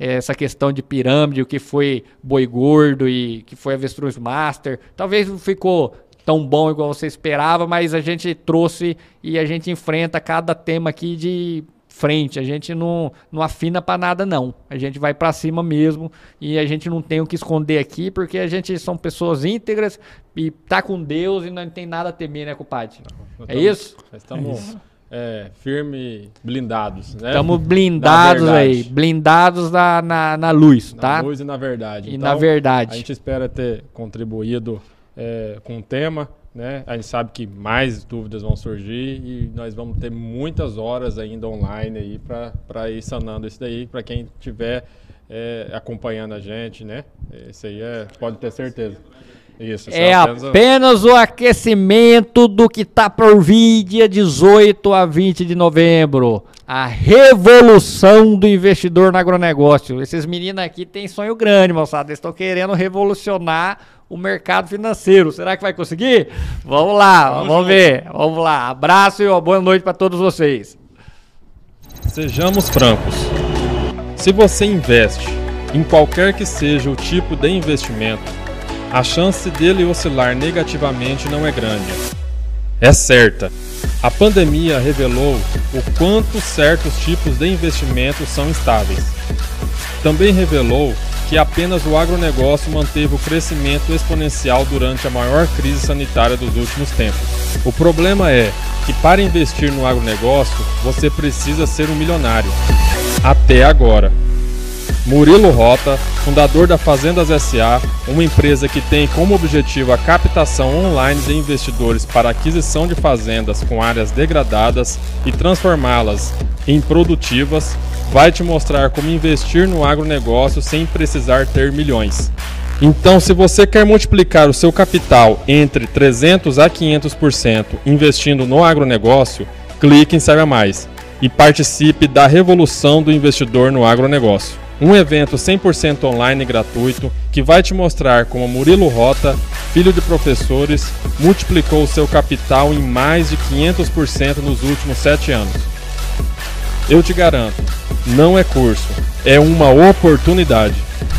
essa questão de pirâmide, o que foi boi gordo e que foi avestruz master. Talvez não ficou tão bom igual você esperava, mas a gente trouxe e a gente enfrenta cada tema aqui de frente. A gente não, não afina para nada não. A gente vai para cima mesmo e a gente não tem o que esconder aqui porque a gente são pessoas íntegras e tá com Deus e não tem nada a temer, né, compadre? Não, é isso? Estamos é isso é, firme, blindados, né? Estamos blindados aí, blindados na, na, na luz, na tá? Na luz e na verdade. E então, na verdade. A gente espera ter contribuído é, com o tema, né? A gente sabe que mais dúvidas vão surgir e nós vamos ter muitas horas ainda online aí para ir sanando isso daí, para quem estiver é, acompanhando a gente, né? Isso aí é, pode ter certeza. Isso, é, é apenas, apenas o aquecimento do que está por vir dia 18 a 20 de novembro. A revolução do investidor no agronegócio. Esses meninos aqui têm sonho grande, moçada. Eles estão querendo revolucionar o mercado financeiro. Será que vai conseguir? Vamos lá, vamos, vamos ver. Vamos lá. Abraço e uma boa noite para todos vocês. Sejamos francos. Se você investe em qualquer que seja o tipo de investimento, a chance dele oscilar negativamente não é grande. É certa. A pandemia revelou o quanto certos tipos de investimentos são estáveis. Também revelou que apenas o agronegócio manteve o crescimento exponencial durante a maior crise sanitária dos últimos tempos. O problema é que para investir no agronegócio você precisa ser um milionário. Até agora. Murilo Rota, fundador da Fazendas SA, uma empresa que tem como objetivo a captação online de investidores para aquisição de fazendas com áreas degradadas e transformá-las em produtivas, vai te mostrar como investir no agronegócio sem precisar ter milhões. Então, se você quer multiplicar o seu capital entre 300 a 500% investindo no agronegócio, clique em Saiba Mais e participe da revolução do investidor no agronegócio. Um evento 100% online gratuito que vai te mostrar como Murilo Rota, filho de professores, multiplicou seu capital em mais de 500% nos últimos 7 anos. Eu te garanto, não é curso, é uma oportunidade.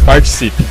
Participe!